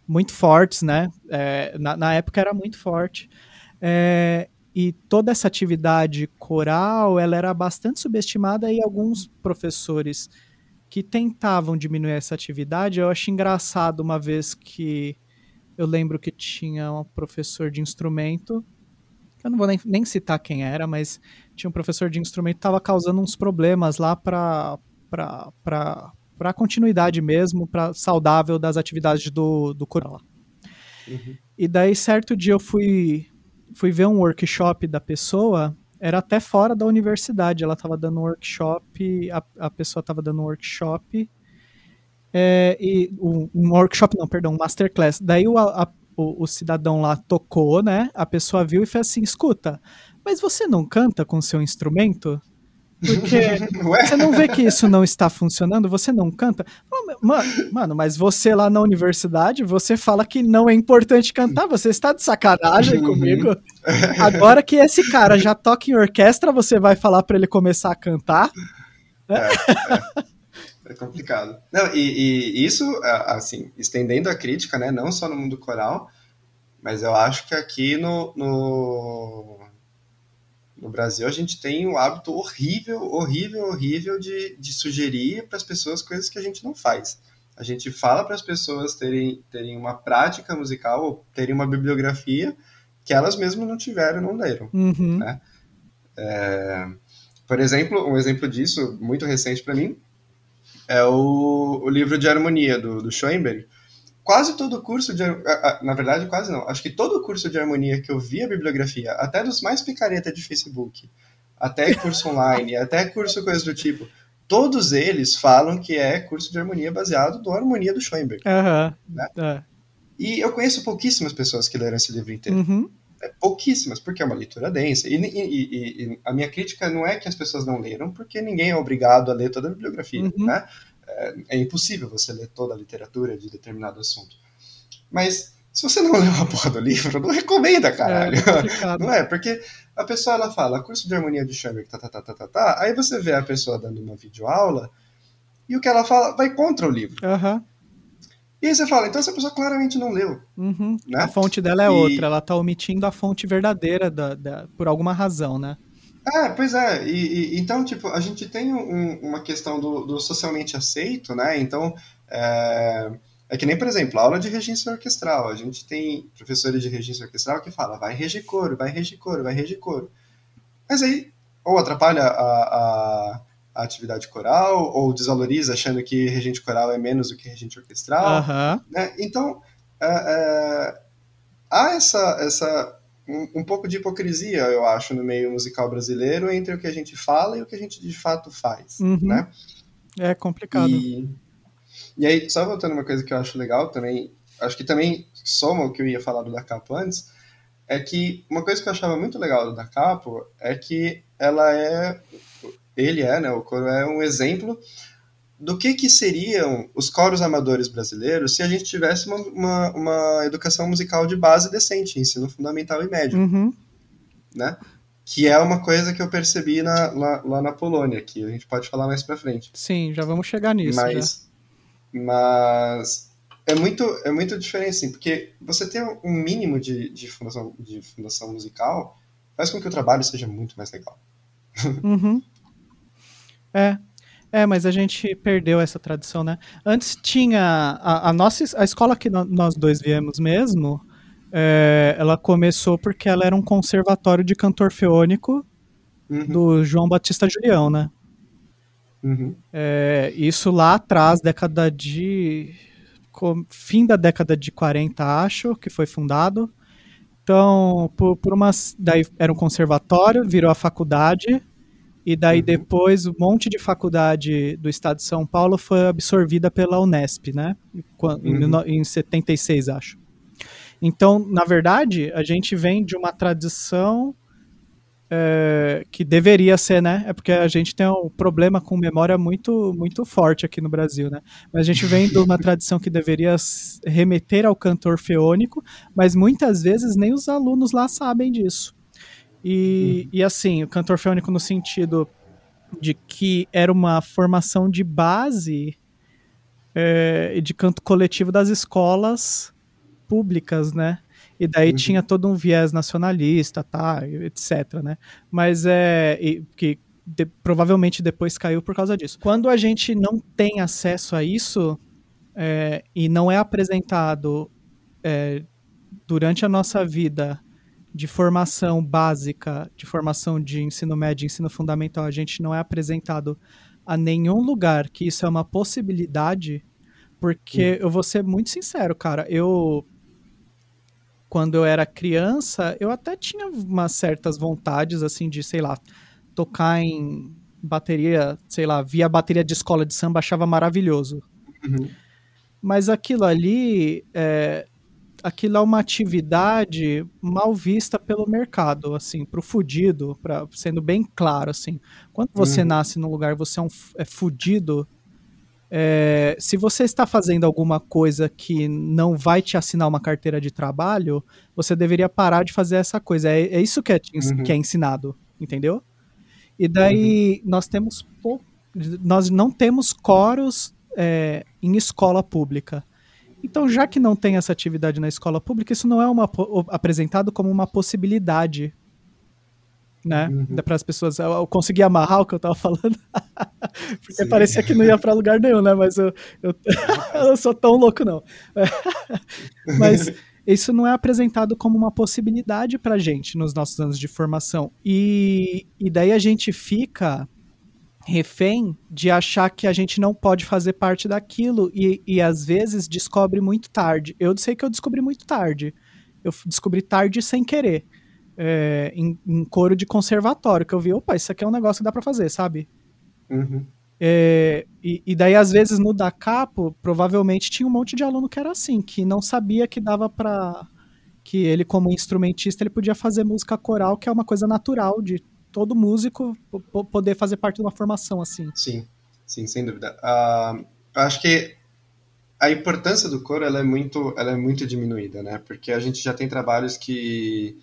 muito fortes, né? É, na, na, época era muito forte. É, e toda essa atividade coral, ela era bastante subestimada e alguns professores que tentavam diminuir essa atividade, eu acho engraçado uma vez que eu lembro que tinha um professor de instrumento eu não vou nem, nem citar quem era, mas tinha um professor de instrumento que estava causando uns problemas lá para a continuidade mesmo, para saudável das atividades do, do coral. Uhum. E daí, certo dia, eu fui, fui ver um workshop da pessoa, era até fora da universidade, ela estava dando um workshop, a, a pessoa estava dando um workshop, é, e um, um, workshop, não, perdão, um masterclass. Daí o, a, o, o cidadão lá tocou, né? A pessoa viu e fez assim: escuta, mas você não canta com seu instrumento? Porque você não vê que isso não está funcionando, você não canta. Mano, mano, mas você lá na universidade, você fala que não é importante cantar, você está de sacanagem uhum. comigo. Agora que esse cara já toca em orquestra, você vai falar para ele começar a cantar? É, é. É complicado. Não, e, e, isso, assim, estendendo a crítica, né, não só no mundo coral, mas eu acho que aqui no, no, no Brasil a gente tem um hábito horrível, horrível, horrível de, de sugerir para as pessoas coisas que a gente não faz. A gente fala para as pessoas terem, terem uma prática musical ou terem uma bibliografia que elas mesmas não tiveram não leram. Uhum. Né? É, por exemplo, um exemplo disso, muito recente para mim, é o, o livro de harmonia do, do Schoenberg, quase todo curso de. Na verdade, quase não. Acho que todo curso de harmonia que eu vi a bibliografia, até dos mais picareta de Facebook, até curso online, até curso coisa do tipo, todos eles falam que é curso de harmonia baseado no Harmonia do Schoenberg. Uhum. Né? É. E eu conheço pouquíssimas pessoas que leram esse livro inteiro. Uhum. É, pouquíssimas, porque é uma leitura densa. E, e, e, a minha crítica não é que as pessoas não leram, porque ninguém é obrigado a ler toda a bibliografia, uhum. né? É, é, impossível você ler toda a literatura de determinado assunto. Mas se você não leu a porra do livro, não recomenda, caralho. É, não é? Porque a pessoa ela fala curso de harmonia de Schoenberg, tá, tá, tá, tá, tá, tá, aí você vê a pessoa dando uma videoaula e o que ela fala vai contra o livro. Uhum. E aí você fala, então essa pessoa claramente não leu. Uhum. Né? A fonte dela é e... outra, ela tá omitindo a fonte verdadeira da, da, por alguma razão, né? É, pois é. E, e então, tipo, a gente tem um, uma questão do, do, socialmente aceito, né? Então, é, é, que nem, por exemplo, aula de regência orquestral. A gente tem professores de regência orquestral que fala, vai reger coro, vai reger coro, vai reger coro. Mas aí, ou atrapalha a, a a atividade coral, ou desvaloriza achando que regente coral é menos do que regente orquestral. Uhum. Né? Então, é, é, há essa, essa um, um, pouco de hipocrisia, eu acho, no meio musical brasileiro entre o que a gente fala e o que a gente de fato faz. Uhum. Né? É complicado. E, e aí, só voltando uma coisa que eu acho legal também, acho que também soma o que eu ia falar do Da Capo antes, é que uma coisa que eu achava muito legal do Da Capo é que ela é ele é, né, o coro é um exemplo do que, que seriam os coros amadores brasileiros se a gente tivesse uma, uma, uma educação musical de base decente, ensino fundamental e médio, uhum. né? Que é uma coisa que eu percebi na, lá, lá, na Polônia, que a gente pode falar mais para frente. Sim, já vamos chegar nisso. Mas, mas é muito, é muito diferente, assim, porque você ter um mínimo de, de, fundação, de fundação musical faz com que o trabalho seja muito mais legal. Uhum. É. É, mas a gente perdeu essa tradição, né? Antes tinha a, a nossa a escola que nós dois viemos mesmo, é, ela começou porque ela era um conservatório de cantor feônico uhum. do João Batista Julião, né? Uhum. É, isso lá atrás, década de fim da década de 40, acho, que foi fundado. Então, por, por umas daí era um conservatório, virou a faculdade e daí uhum. depois um monte de faculdade do estado de São Paulo foi absorvida pela Unesp, né? Uhum. Em, em 76, acho. Então, na verdade, a gente vem de uma tradição é, que deveria ser, né? É porque a gente tem um problema com memória muito, muito forte aqui no Brasil, né? Mas a gente vem de uma tradição que deveria remeter ao cantor feônico, mas muitas vezes nem os alunos lá sabem disso. E, uhum. e assim, o cantor feônico no sentido de que era uma formação de base é, de canto coletivo das escolas públicas, né? E daí uhum. tinha todo um viés nacionalista, tá, etc, né? Mas é e, que de, provavelmente depois caiu por causa disso. Quando a gente não tem acesso a isso é, e não é apresentado é, durante a nossa vida de formação básica, de formação de ensino médio, ensino fundamental, a gente não é apresentado a nenhum lugar que isso é uma possibilidade, porque eu vou ser muito sincero, cara, eu quando eu era criança, eu até tinha umas certas vontades assim de, sei lá, tocar em bateria, sei lá, via bateria de escola de samba, achava maravilhoso. Uhum. Mas aquilo ali, é, aquilo é uma atividade mal vista pelo mercado, assim, pro fudido, pra, sendo bem claro, assim. Quando você uhum. nasce num lugar você é, um, é fudido, é, se você está fazendo alguma coisa que não vai te assinar uma carteira de trabalho, você deveria parar de fazer essa coisa. É, é isso que é, uhum. que é ensinado, entendeu? E daí uhum. nós temos nós não temos coros é, em escola pública. Então, já que não tem essa atividade na escola pública, isso não é uma, apresentado como uma possibilidade né? Uhum. Para as pessoas. Eu, eu, consegui amarrar o que eu estava falando. Porque Sim. parecia que não ia para lugar nenhum, né? Mas eu, eu, eu sou tão louco, não. Mas isso não é apresentado como uma possibilidade para gente nos nossos anos de formação. E, e daí a gente fica refém de achar que a gente não pode fazer parte daquilo e, e às vezes descobre muito tarde. Eu sei que eu descobri muito tarde. Eu descobri tarde sem querer. É, em, em coro de conservatório, que eu vi, opa, isso aqui é um negócio que dá pra fazer, sabe? Uhum. É, e, e, daí, às vezes, no da capo, provavelmente tinha um monte de aluno que era assim, que não sabia que dava pra. que ele, como instrumentista, ele podia fazer música coral, que é uma coisa natural de todo músico poder fazer parte de uma formação assim. Sim, sim, sem dúvida. Uh, acho que a importância do coro ela é muito, ela é muito diminuída, né? Porque a gente já tem trabalhos que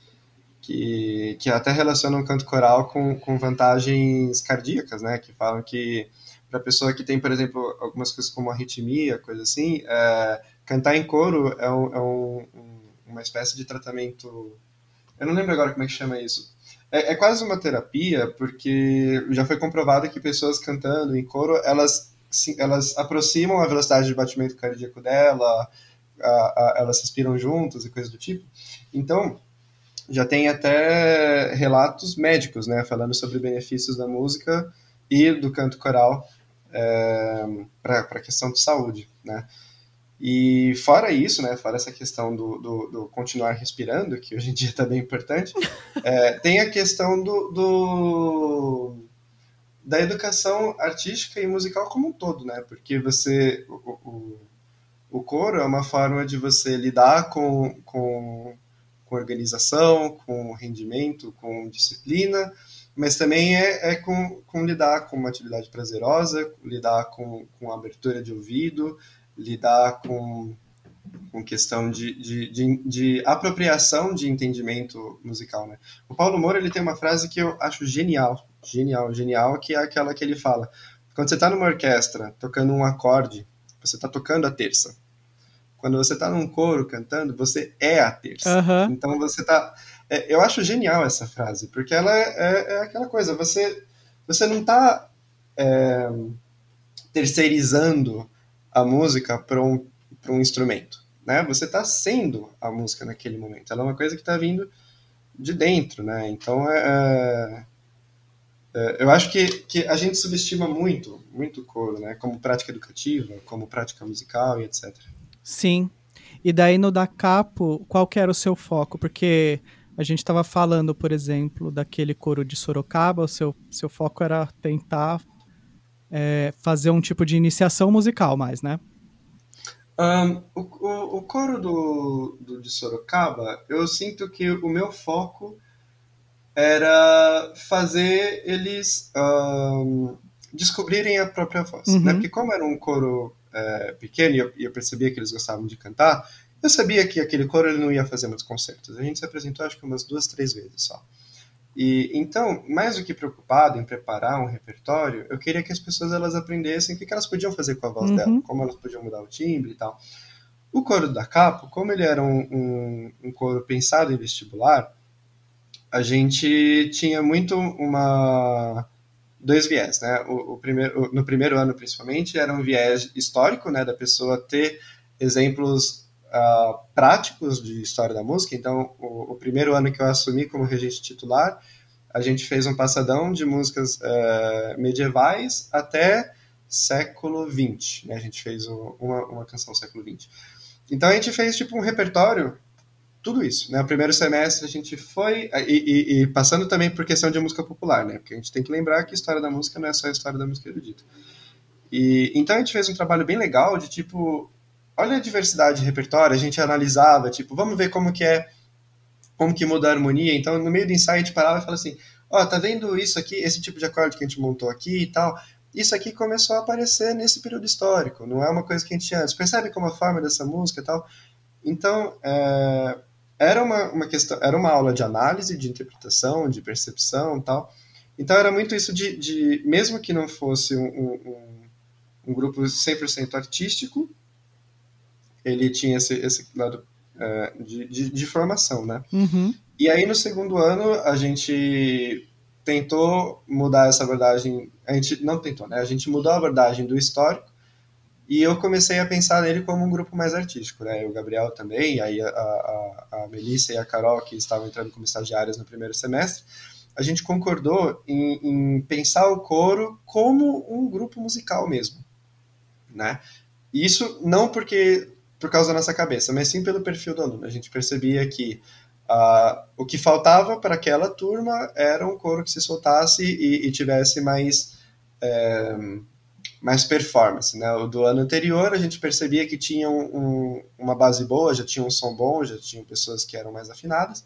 que, que até relacionam canto coral com, com vantagens cardíacas, né? Que falam que para pessoa que tem, por exemplo, algumas coisas como arritmia, coisa assim, é, cantar em coro é, um, é um, uma espécie de tratamento. Eu não lembro agora como é que chama isso. É, é, quase uma terapia, porque já foi comprovado que pessoas cantando em coro, elas, elas aproximam a velocidade de batimento cardíaco dela, a, a, elas respiram juntas e coisas do tipo. Então, já tem até relatos médicos, né, falando sobre benefícios da música e do canto coral é, para a questão de saúde, né. E fora isso, né, fora essa questão do, do, do continuar respirando, que hoje em dia está bem importante, é, tem a questão do, do, da educação artística e musical como um todo, né, porque você, o, o, o coro é uma forma de você lidar com, com com organização, com rendimento, com disciplina, mas também é, é com, com, lidar com uma atividade prazerosa, lidar com, com abertura de ouvido, lidar com, com questão de, de, de, de, apropriação de entendimento musical. Né? O Paulo Moura ele tem uma frase que eu acho genial, genial, genial, que é aquela que ele fala, quando você está numa orquestra tocando um acorde, você está tocando a terça. Quando você está num coro cantando, você é a terça. Uhum. Então você está. É, eu acho genial essa frase, porque ela é, é, é aquela coisa, você, você não está é, terceirizando a música para um, um instrumento. Né? Você está sendo a música naquele momento. Ela é uma coisa que está vindo de dentro, né? Então é, é, é, eu acho que, que a gente subestima muito, muito o coro, né? Como prática educativa, como prática musical e etc. Sim. E daí no da capo, qual que era o seu foco? Porque a gente estava falando, por exemplo, daquele coro de Sorocaba, o seu, seu foco era tentar é, fazer um tipo de iniciação musical mais, né? Um, o, o, o, coro do, do, de Sorocaba, eu sinto que o meu foco era fazer eles um, descobrirem a própria voz, né? uhum. né? Porque como era um coro é, pequeno e eu, eu, percebia que eles gostavam de cantar, eu sabia que aquele coro ele não ia fazer muitos concertos. A gente se apresentou acho que umas duas, três vezes só. E então, mais do que preocupado em preparar um repertório, eu queria que as pessoas elas aprendessem o que, que elas podiam fazer com a voz uhum. dela, como elas podiam mudar o timbre e tal. O coro da Capo, como ele era um, um, um coro pensado em vestibular, a gente tinha muito uma dois viés, né? O, o primeiro, o, no primeiro ano, principalmente, era um viés histórico, né, da pessoa ter exemplos uh, práticos de história da música. Então, o, o, primeiro ano que eu assumi como regente titular, a gente fez um passadão de músicas uh, medievais até século XX, né? A gente fez uma, uma canção século XX. Então, a gente fez, tipo, um repertório tudo isso, né? O primeiro semestre a gente foi e, e, e, passando também por questão de música popular, né? Porque a gente tem que lembrar que história da música não é só a história da música erudita. E então a gente fez um trabalho bem legal de tipo, olha a diversidade de repertório, a gente analisava, tipo, vamos ver como que é, como que muda a harmonia. Então no meio do ensaio a gente parava e falava assim, ó, oh, tá vendo isso aqui, esse tipo de acorde que a gente montou aqui e tal? Isso aqui começou a aparecer nesse período histórico, não é uma coisa que a gente tinha antes. Percebe como a forma dessa música e tal? Então, é, era uma, uma questão, era uma aula de análise, de interpretação, de percepção tal. Então era muito isso de, de mesmo que não fosse um, um, um grupo 100% artístico, ele tinha esse, esse lado é, de, de, de, formação, né? Uhum. E aí no segundo ano a gente tentou mudar essa abordagem, a gente não tentou, né? A gente mudou a abordagem do histórico e eu comecei a pensar nele como um grupo mais artístico, né? O Gabriel também, aí a, a, a Melissa e a Carol, que estavam entrando como estagiárias no primeiro semestre, a a gente concordou em, em pensar o coro como um grupo musical mesmo, né? Isso não porque por causa da nossa cabeça, mas sim pelo perfil do aluno. A gente percebia que uh, o que faltava para aquela turma era um coro que se soltasse e, e tivesse mais é, mais performance, né? O do ano anterior a gente percebia que tinha um, uma base boa, já tinha um som bom, já tinham pessoas que eram mais afinadas.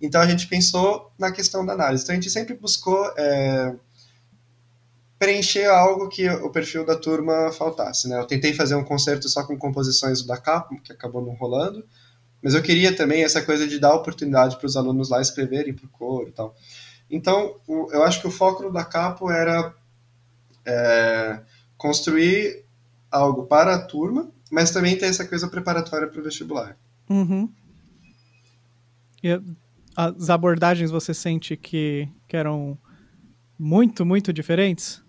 Então a gente pensou na questão da análise. Então a gente sempre buscou é, preencher algo que o perfil da turma faltasse. Né? Eu tentei fazer um concerto só com composições da capa, que acabou não rolando, mas eu queria também essa coisa de dar oportunidade para os alunos lá escreverem para o coro e tal. Então, o, eu acho que o foco da Capo era é, construir algo para a turma, mas também ter essa coisa preparatória para o vestibular. Uhum. E as abordagens você sente que, que eram muito, muito diferentes?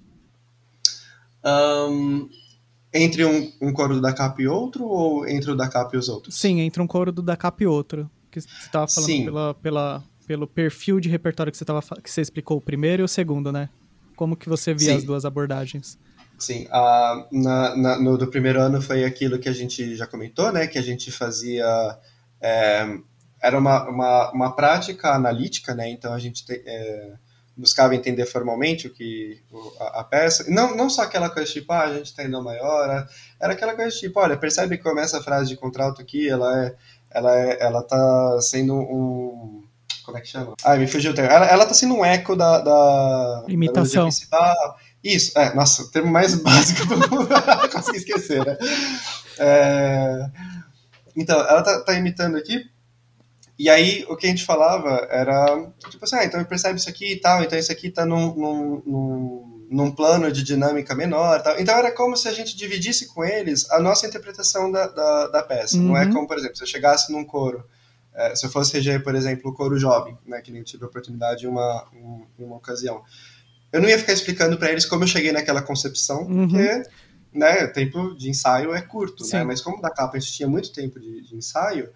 Um, entre um, um coro da capa e outro, ou entre o da capa e os outros? Sim, entre um coro do da capa e outro. Que você estava falando pela, pela, pelo perfil de repertório que você, tava, que você explicou o primeiro e o segundo, né? Como que você via Sim. as duas abordagens? Sim, na, na, no do primeiro ano foi aquilo que a gente já comentou, né? Que a gente fazia. É, era uma, uma, uma prática analítica, né? Então a gente te, é, buscava entender formalmente o que a, a, peça, não, não só aquela coisa tipo, ah, a gente está indo maior, era aquela coisa tipo, olha, percebe que começa a frase de contralto aqui, ela é, ela é, ela tá sendo um, como é que chama? Ah, me fugiu o termo. Ela, ela tá sendo um eco da, da imitação. Da Isso, é, nossa, o termo mais básico do mundo, consegui esquecer, né? É, então, ela tá, tá imitando aqui, e aí, o que a gente falava era, tipo assim, ah, então percebe isso aqui e tal, então isso aqui tá num, num, num, num plano de dinâmica menor tal. Então era como se a gente dividisse com eles a nossa interpretação da, da, da peça. Uhum. Não é uhum. como, por exemplo, se eu chegasse num coro, é, se eu fosse reger, por exemplo, o coro jovem, né, que nem eu tive a oportunidade em uma, em uma ocasião, eu não ia ficar explicando para eles como eu cheguei naquela concepção, uhum. porque né, o tempo de ensaio é curto, né? mas como da capa a gente tinha muito tempo de, de ensaio,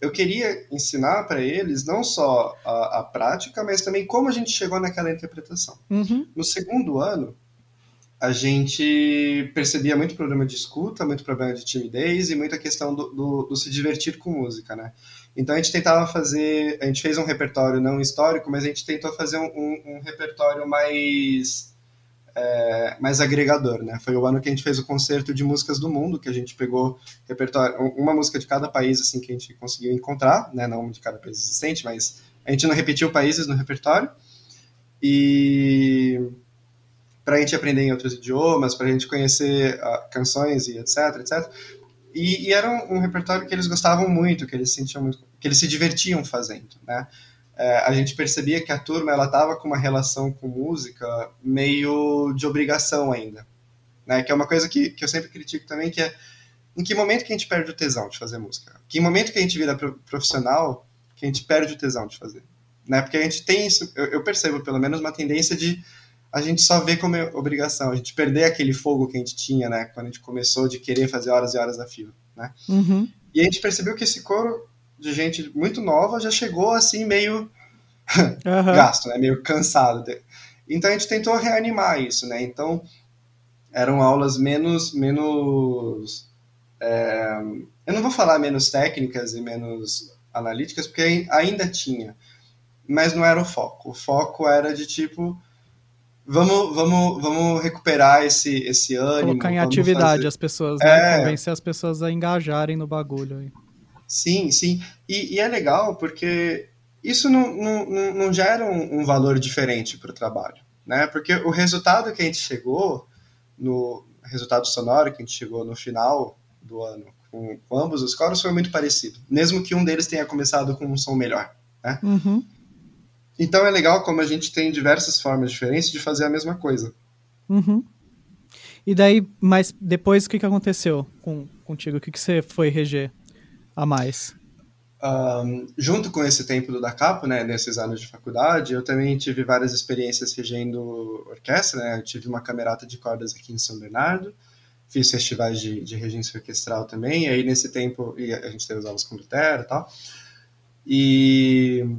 eu queria ensinar para eles não só a, a, prática, mas também como a gente chegou naquela interpretação. Uhum. No segundo ano, a gente percebia muito problema de escuta, muito problema de timidez e muita questão do, do, do, se divertir com música, né? Então a gente tentava fazer, a gente fez um repertório não histórico, mas a gente tentou fazer um, um, um repertório mais é, mais agregador, né? Foi o ano que a gente fez o concerto de músicas do mundo, que a gente pegou repertório, uma música de cada país, assim, que a gente conseguiu encontrar, né? Não de cada país existente, mas a gente não repetiu países no repertório. E para a gente aprender em outros idiomas, para a gente conhecer uh, canções e etc, etc. E, e era um, um, repertório que eles gostavam muito, que eles sentiam muito, que eles se divertiam fazendo, né? É, a gente percebia que a turma ela estava com uma relação com música meio de obrigação ainda, né? Que é uma coisa que, que eu sempre critico também, que é em que momento que a gente perde o tesão de fazer música? Que momento que a gente vira profissional que a gente perde o tesão de fazer? Né? Porque a gente tem isso, eu, eu percebo pelo menos uma tendência de a gente só ver como obrigação, a gente perder aquele fogo que a gente tinha, né? Quando a gente começou de querer fazer horas e horas a fio, né? Uhum. E a gente percebeu que esse coro de gente muito nova já chegou assim meio uhum. gasto, né? Meio cansado. Então a gente tentou reanimar isso, né? Então eram aulas menos menos é, eu não vou falar menos técnicas e menos analíticas porque ainda tinha, mas não era o foco. O foco era de tipo vamos, vamos, vamos recuperar esse, esse ânimo. Colocar em atividade fazer... as pessoas, né? É... Convencer as pessoas a engajarem no bagulho. Aí. Sim, sim. E, e, é legal porque isso não, não, não gera um, um valor diferente para o trabalho, né? Porque o resultado que a gente chegou, no resultado sonoro que a gente chegou no final do ano com, com ambos os coros foi muito parecido, mesmo que um deles tenha começado com um som melhor, né? Uhum. Então é legal como a gente tem diversas formas diferentes de fazer a mesma coisa. Uhum. E daí, mas depois o que, que aconteceu com, contigo? O que, que você foi reger? A mais? Um, junto com esse tempo do da Capo, né, nesses anos de faculdade, eu também tive várias experiências regendo orquestra, né, eu tive uma camerata de cordas aqui em São Bernardo, fiz festivais de, de regência orquestral também, e aí nesse tempo a gente teve as aulas com Lutero e tal, e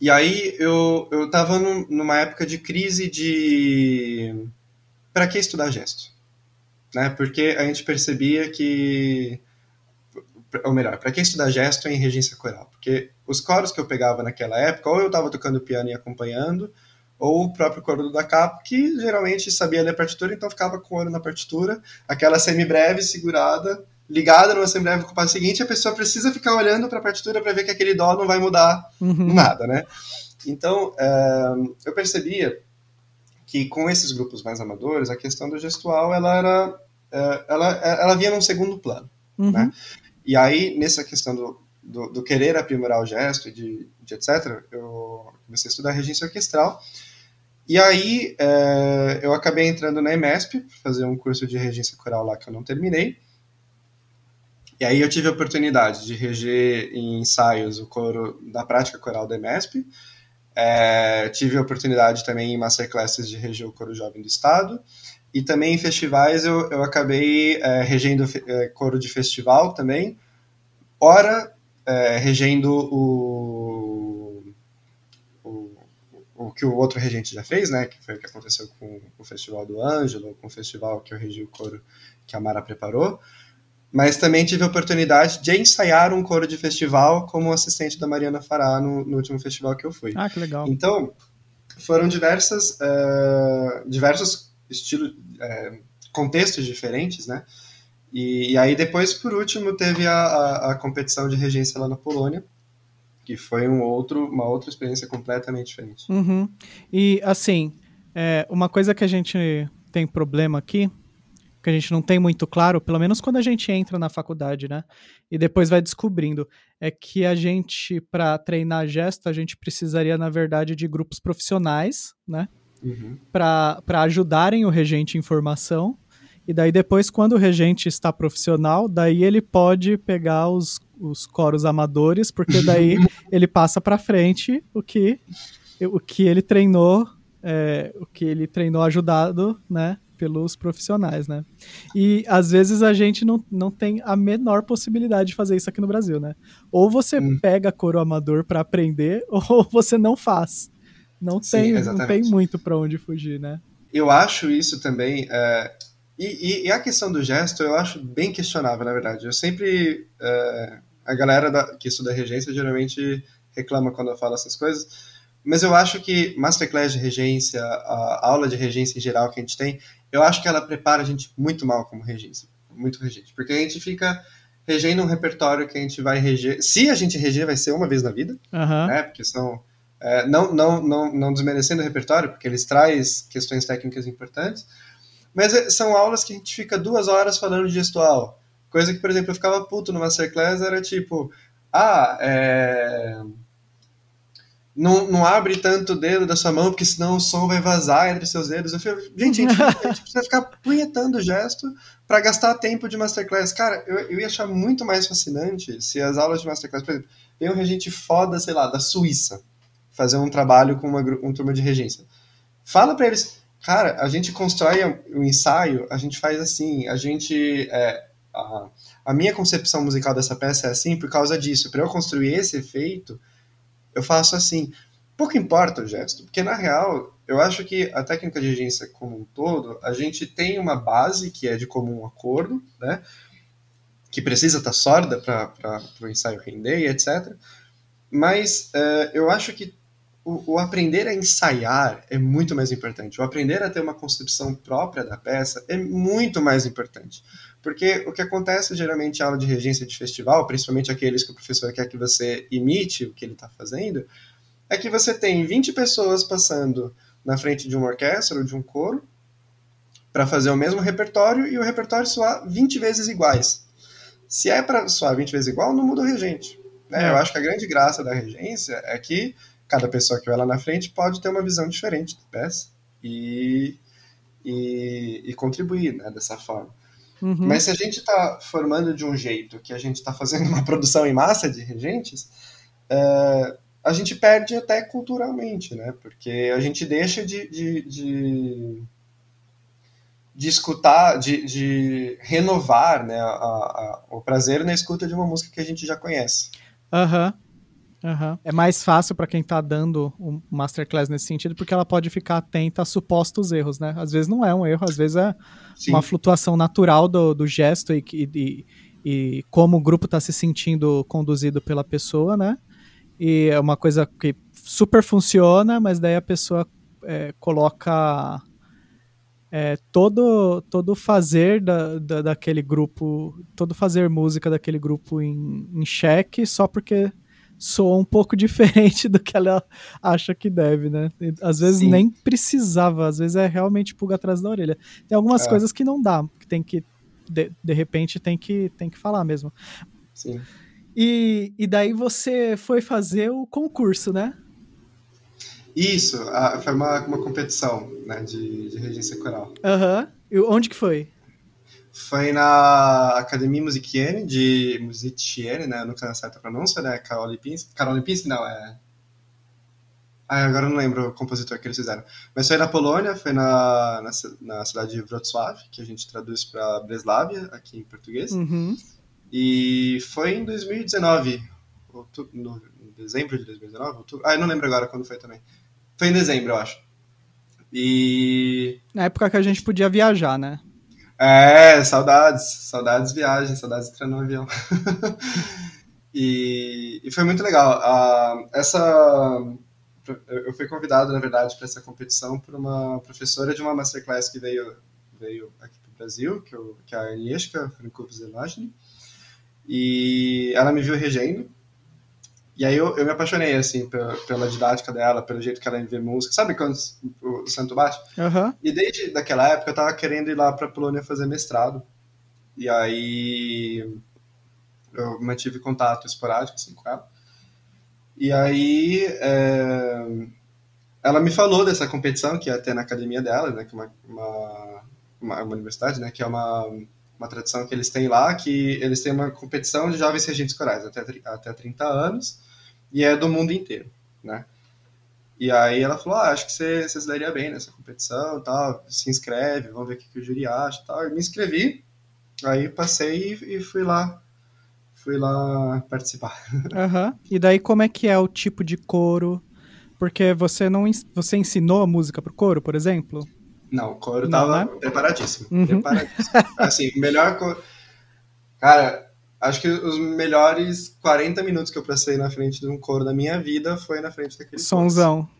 e aí eu, eu tava num, numa época de crise de para que estudar gesto? Né? Porque a gente percebia que ou melhor, para que estudar gesto em regência coral? Porque os coros que eu pegava naquela época, ou eu estava tocando piano e acompanhando, ou o próprio coro da capa, que geralmente sabia ler a partitura, então ficava com o olho na partitura, aquela semibreve segurada, ligada numa semibreve com o passo seguinte, a pessoa precisa ficar olhando para a partitura para ver que aquele dó não vai mudar uhum. nada, né? Então, é, eu percebia que com esses grupos mais amadores, a questão do gestual, ela era, é, ela, ela vinha num segundo plano, uhum. né? E aí, nessa questão do, do, do, querer aprimorar o gesto, de, de etc., eu comecei a estudar regência orquestral. E aí, é, eu acabei entrando na EMESP, fazer um curso de regência coral lá que eu não terminei. E aí eu tive a oportunidade de reger em ensaios o coro da prática coral da EMESP. É, tive a oportunidade também em masterclasses de reger o coro jovem do estado. E também em festivais eu, eu acabei é, regendo é, coro de festival também. Ora, é, regendo o, o, o que o outro regente já fez, né? Que foi o que aconteceu com o Festival do Ângelo, com o festival que eu regi o coro que a Mara preparou. Mas também tive a oportunidade de ensaiar um coro de festival como assistente da Mariana Fará no, no último festival que eu fui. Ah, que legal. Então, foram diversas, uh, diversos estilos, é, contextos diferentes, né? E, e, aí depois, por último, teve a, a, a, competição de regência lá na Polônia, que foi um outro, uma outra experiência completamente diferente. Uhum. E assim, é, uma coisa que a gente tem problema aqui, que a gente não tem muito claro, pelo menos quando a gente entra na faculdade, né? E depois vai descobrindo, é que a gente, para treinar gesto, a gente precisaria, na verdade, de grupos profissionais, né? Uhum. para ajudarem o regente em formação. E daí depois, quando o regente está profissional, daí ele pode pegar os, os coros amadores, porque daí ele passa para frente o que o que ele treinou, é, o que ele treinou ajudado, né, pelos profissionais, né? E às vezes a gente não, não tem a menor possibilidade de fazer isso aqui no Brasil, né? Ou você hum. pega coro amador para aprender, ou você não faz. Não tem, não tem muito para onde fugir, né? Eu acho isso também. É, e, e, a questão do gesto eu acho bem questionável, na verdade. Eu sempre. É, a galera da, que estuda regência geralmente reclama quando eu falo essas coisas. Mas eu acho que Masterclass de regência, a aula de regência em geral que a gente tem, eu acho que ela prepara a gente muito mal como regência. Muito regente. Porque a gente fica regendo um repertório que a gente vai reger. Se a gente reger, vai ser uma vez na vida, uhum. né? Porque são é, não, não, não, não desmerecendo o repertório, porque eles traz questões técnicas importantes, mas é, são aulas que a gente fica duas horas falando de gestual. Coisa que, por exemplo, eu ficava puto no Masterclass, era tipo, ah, é... não, não abre tanto o dedo da sua mão, porque senão o som vai vazar entre seus dedos. Eu falei, gente, a gente, precisa ficar punhetando o gesto para gastar tempo de Masterclass. Cara, eu, eu ia achar muito mais fascinante se as aulas de Masterclass, por exemplo, tem um regente foda, sei lá, da Suíça fazer um trabalho com uma, turma de regência. Fala para eles, cara, a gente constrói o um ensaio, a gente faz assim, a gente. É, a, a, minha concepção musical dessa peça é assim por causa disso. Para eu construir esse efeito, eu faço assim. Pouco importa o gesto, porque na real, eu acho que a técnica de regência como um todo, a gente tem uma base que é de comum acordo, né? Que precisa estar tá sorda para o ensaio render, etc. Mas uh, eu acho que o, o, aprender a ensaiar é muito mais importante. O aprender a ter uma concepção própria da peça é muito mais importante. Porque o que acontece geralmente em aula de regência de festival, principalmente aqueles que o professor quer que você imite o que ele está fazendo, é que você tem 20 pessoas passando na frente de uma orquestra ou de um coro para fazer o mesmo repertório e o repertório soar 20 vezes iguais. Se é para soar 20 vezes igual, não muda o regente. Né? É. Eu acho que a grande graça da regência é que cada pessoa que vai lá na frente pode ter uma visão diferente da peça e, e, e contribuir né, dessa forma. Uhum. Mas se a gente está formando de um jeito que a gente está fazendo uma produção em massa de regentes, é, a gente perde até culturalmente, né? Porque a gente deixa de, de, de, de escutar, de, de, renovar né, a, a, o prazer na escuta de uma música que a gente já conhece. Aham. Uhum. Uhum. É mais fácil para quem tá dando um masterclass nesse sentido, porque ela pode ficar atenta a supostos erros, né? Às vezes não é um erro, às vezes é Sim. uma flutuação natural do, do gesto e, e, e como o grupo está se sentindo conduzido pela pessoa, né? E é uma coisa que super funciona, mas daí a pessoa é, coloca é, todo todo fazer da, da, daquele grupo, todo fazer música daquele grupo em, em xeque só porque soa um pouco diferente do que ela acha que deve, né? Às vezes Sim. nem precisava, às vezes é realmente pulga atrás da orelha. Tem algumas é. coisas que não dá, que tem que de, de repente tem que tem que falar mesmo. Sim. E, e daí você foi fazer o concurso, né? Isso, a, foi uma, uma competição né, de, de regência coral. Aham. Uhum. Onde que foi? Foi na Academia Musicienne, de Musicienne, né? Nunca na certa pronúncia, né? Carol Lipinski. Carol Lipinski, não, é... Ah, agora eu não lembro o compositor que eles fizeram. Mas foi na Polônia, foi na, na, na cidade de Wrocław, que a gente traduz para Breslavia, aqui em português. Uhum. E foi em 2019, outubro, no, dezembro de 2019, outubro. Ah, eu não lembro agora quando foi também. Foi em dezembro, eu acho. E. Na época que a gente podia viajar, né? É, saudades. Saudades viagens, saudades de entrar no avião. e, e, foi muito legal. Uh, essa. Eu fui convidado, na verdade, para essa competição por uma professora de uma masterclass que veio, veio aqui para o Brasil, que, eu, que é a Agnieszka Frankowski Zelagny. E ela me viu regendo. E aí eu, eu me apaixonei, assim, pela, pela, didática dela, pelo jeito que ela vê música. Sabe quando o santo bate? Uhum. E desde daquela época eu tava querendo ir lá pra Polônia fazer mestrado. E aí eu mantive contato esporádico, assim, com ela. E aí é, ela me falou dessa competição que ia ter na academia dela, né, que é uma, uma, uma, uma universidade, né, que é uma uma tradição que eles têm lá, que eles têm uma competição de jovens regentes corais até, até 30 anos, e é do mundo inteiro, né? E aí ela falou, ah, acho que você, você se daria bem nessa competição, tal, se inscreve, vamos ver o que, que o júri acha, tal. Eu me inscrevi, aí passei e, e fui lá, fui lá participar. Uhum. E daí como é que é o tipo de coro? Porque você não você ensinou a música pro coro, por exemplo? Não, o coro não, tava né? preparadíssimo. Uhum. Preparadíssimo. assim, melhor. Co... Cara, acho que os melhores 40 minutos que eu passei na frente de um coro da minha vida foi na frente daquele Sonzão. Coro.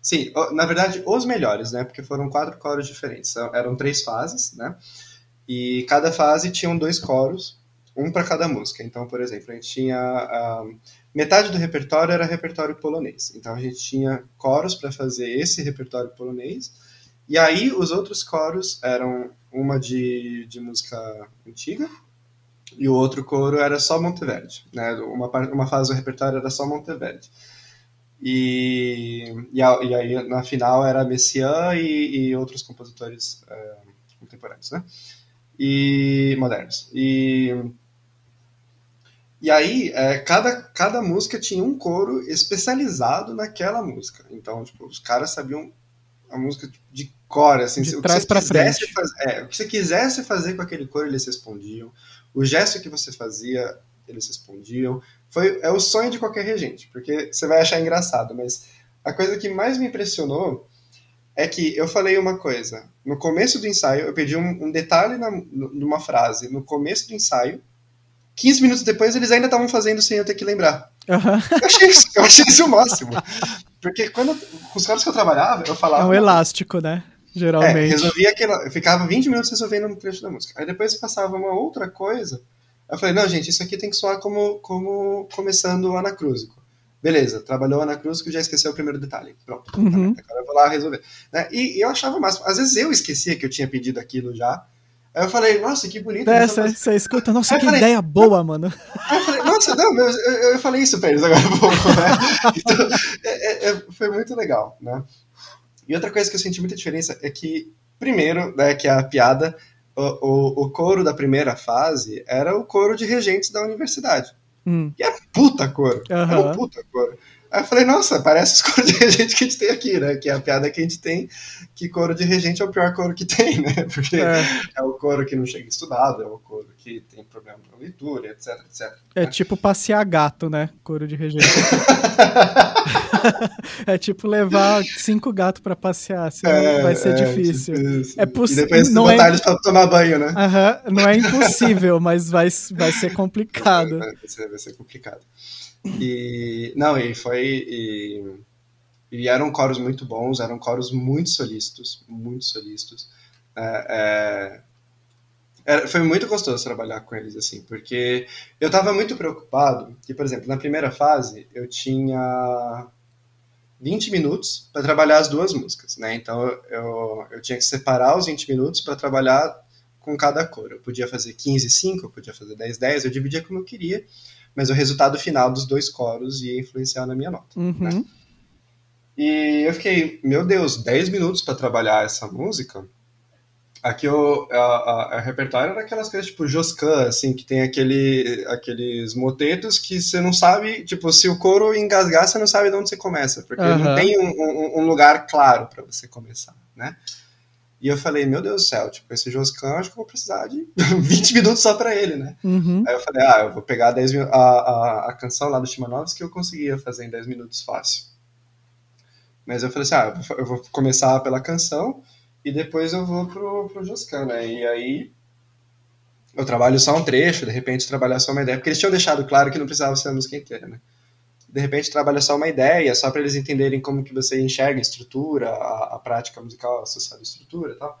Sim, na verdade, os melhores, né? Porque foram quatro coros diferentes. Eram três fases, né? E cada fase tinham dois coros, um para cada música. Então, por exemplo, a gente tinha. Uh, metade do repertório era repertório polonês. Então, a gente tinha coros para fazer esse repertório polonês e aí os outros coros eram uma de, de música antiga e o outro coro era só Monteverde, né? Uma, uma fase do repertório era só Monteverde. E, e, a, e aí na final era Messiaen e, e outros compositores é, contemporâneos, né? E modernos. E e aí, é, cada, cada música tinha um coro especializado naquela música. Então, tipo, os caras sabiam a música de cor, assim, de trás para frente. Fazer, é, o que você quisesse fazer com aquele cor, eles respondiam. O gesto que você fazia, eles respondiam. Foi, é o sonho de qualquer regente, porque você vai achar engraçado, mas a coisa que mais me impressionou é que eu falei uma coisa. No começo do ensaio, eu pedi um, um detalhe na, numa frase. No começo do ensaio, 15 minutos depois, eles ainda estavam fazendo sem eu ter que lembrar. Uhum. Eu, achei isso, eu achei isso o máximo. Porque quando, com os caras que eu trabalhava, eu falava. É um elástico, né? Geralmente. É, resolvia aquela. Eu ficava 20 minutos resolvendo um trecho da música. Aí depois passava uma outra coisa. Eu falei, não, gente, isso aqui tem que soar como, como começando o anacrúsico. Beleza, trabalhou o anacrúsico já esqueceu o primeiro detalhe. Pronto. Uhum. Agora eu vou lá resolver. Né? E, e eu achava o máximo. Às vezes eu esquecia que eu tinha pedido aquilo já. Aí eu falei, nossa, que bonito. É, você escuta, nossa, que falei, ideia boa, mano. Aí falei, nossa, não, eu, eu, falei isso pra eles agora há pouco, né? Então, é, é, foi muito legal, né? E outra coisa que eu senti muita diferença é que, primeiro, né, que a piada, o, o, o coro da primeira fase era o coro de regentes da universidade. Hum. E é puta coro. Uhum. É um puta coro. Aí eu falei, nossa, parece os coros de regente que a gente tem aqui, né? Que é a piada que a gente tem, que coro de regente é o pior coro que tem, né? Porque é, é o coro que não chega estudado, é o coro que tem problema com leitura, etc, etc. É né? tipo passear gato, né? Coro de regente. é tipo levar cinco gatos para passear, senão é, vai ser é, difícil. Tipo é possível. E depois não botar é... eles pra tomar banho, né? Uhum. Não é impossível, mas vai, vai ser complicado. Vai ser, vai ser complicado. E não, e foi e, e eram coros muito bons, eram coros muito solícitos, muito solícitos. É, é, foi muito gostoso trabalhar com eles assim, porque eu estava muito preocupado que, por exemplo, na primeira fase eu tinha 20 minutos para trabalhar as duas músicas, né? Então eu, eu tinha que separar os 20 minutos para trabalhar com cada cor. Eu podia fazer 15, 5, eu podia fazer 10, 10, eu dividia como eu queria mas o resultado final dos dois coros ia influenciar na minha nota. Uhum. Né? E eu fiquei, meu Deus, 10 minutos para trabalhar essa música. Aqui o repertório era aquelas coisas tipo Joscan, assim, que tem aquele, aqueles motetos que você não sabe, tipo, se o coro engasgar, você não sabe de onde você começa, porque uhum. não tem um, um, um lugar claro para você começar, né? E eu falei, meu Deus do céu, tipo, esse Joscan, acho que eu vou precisar de 20 minutos só para ele, né? Uhum. Aí eu falei, ah, eu vou pegar 10 a, a, a canção lá do Shimanovs que eu conseguia fazer em 10 minutos fácil. Mas eu falei assim, ah, eu vou começar pela canção e depois eu vou pro, pro Joscan, né? E aí eu trabalho só um trecho, de repente trabalhar só uma ideia, porque eles tinham deixado claro que não precisava ser a música inteira, né? De repente trabalha só uma ideia, só para eles entenderem como que você enxerga a estrutura, a, a prática musical associada à estrutura e tal.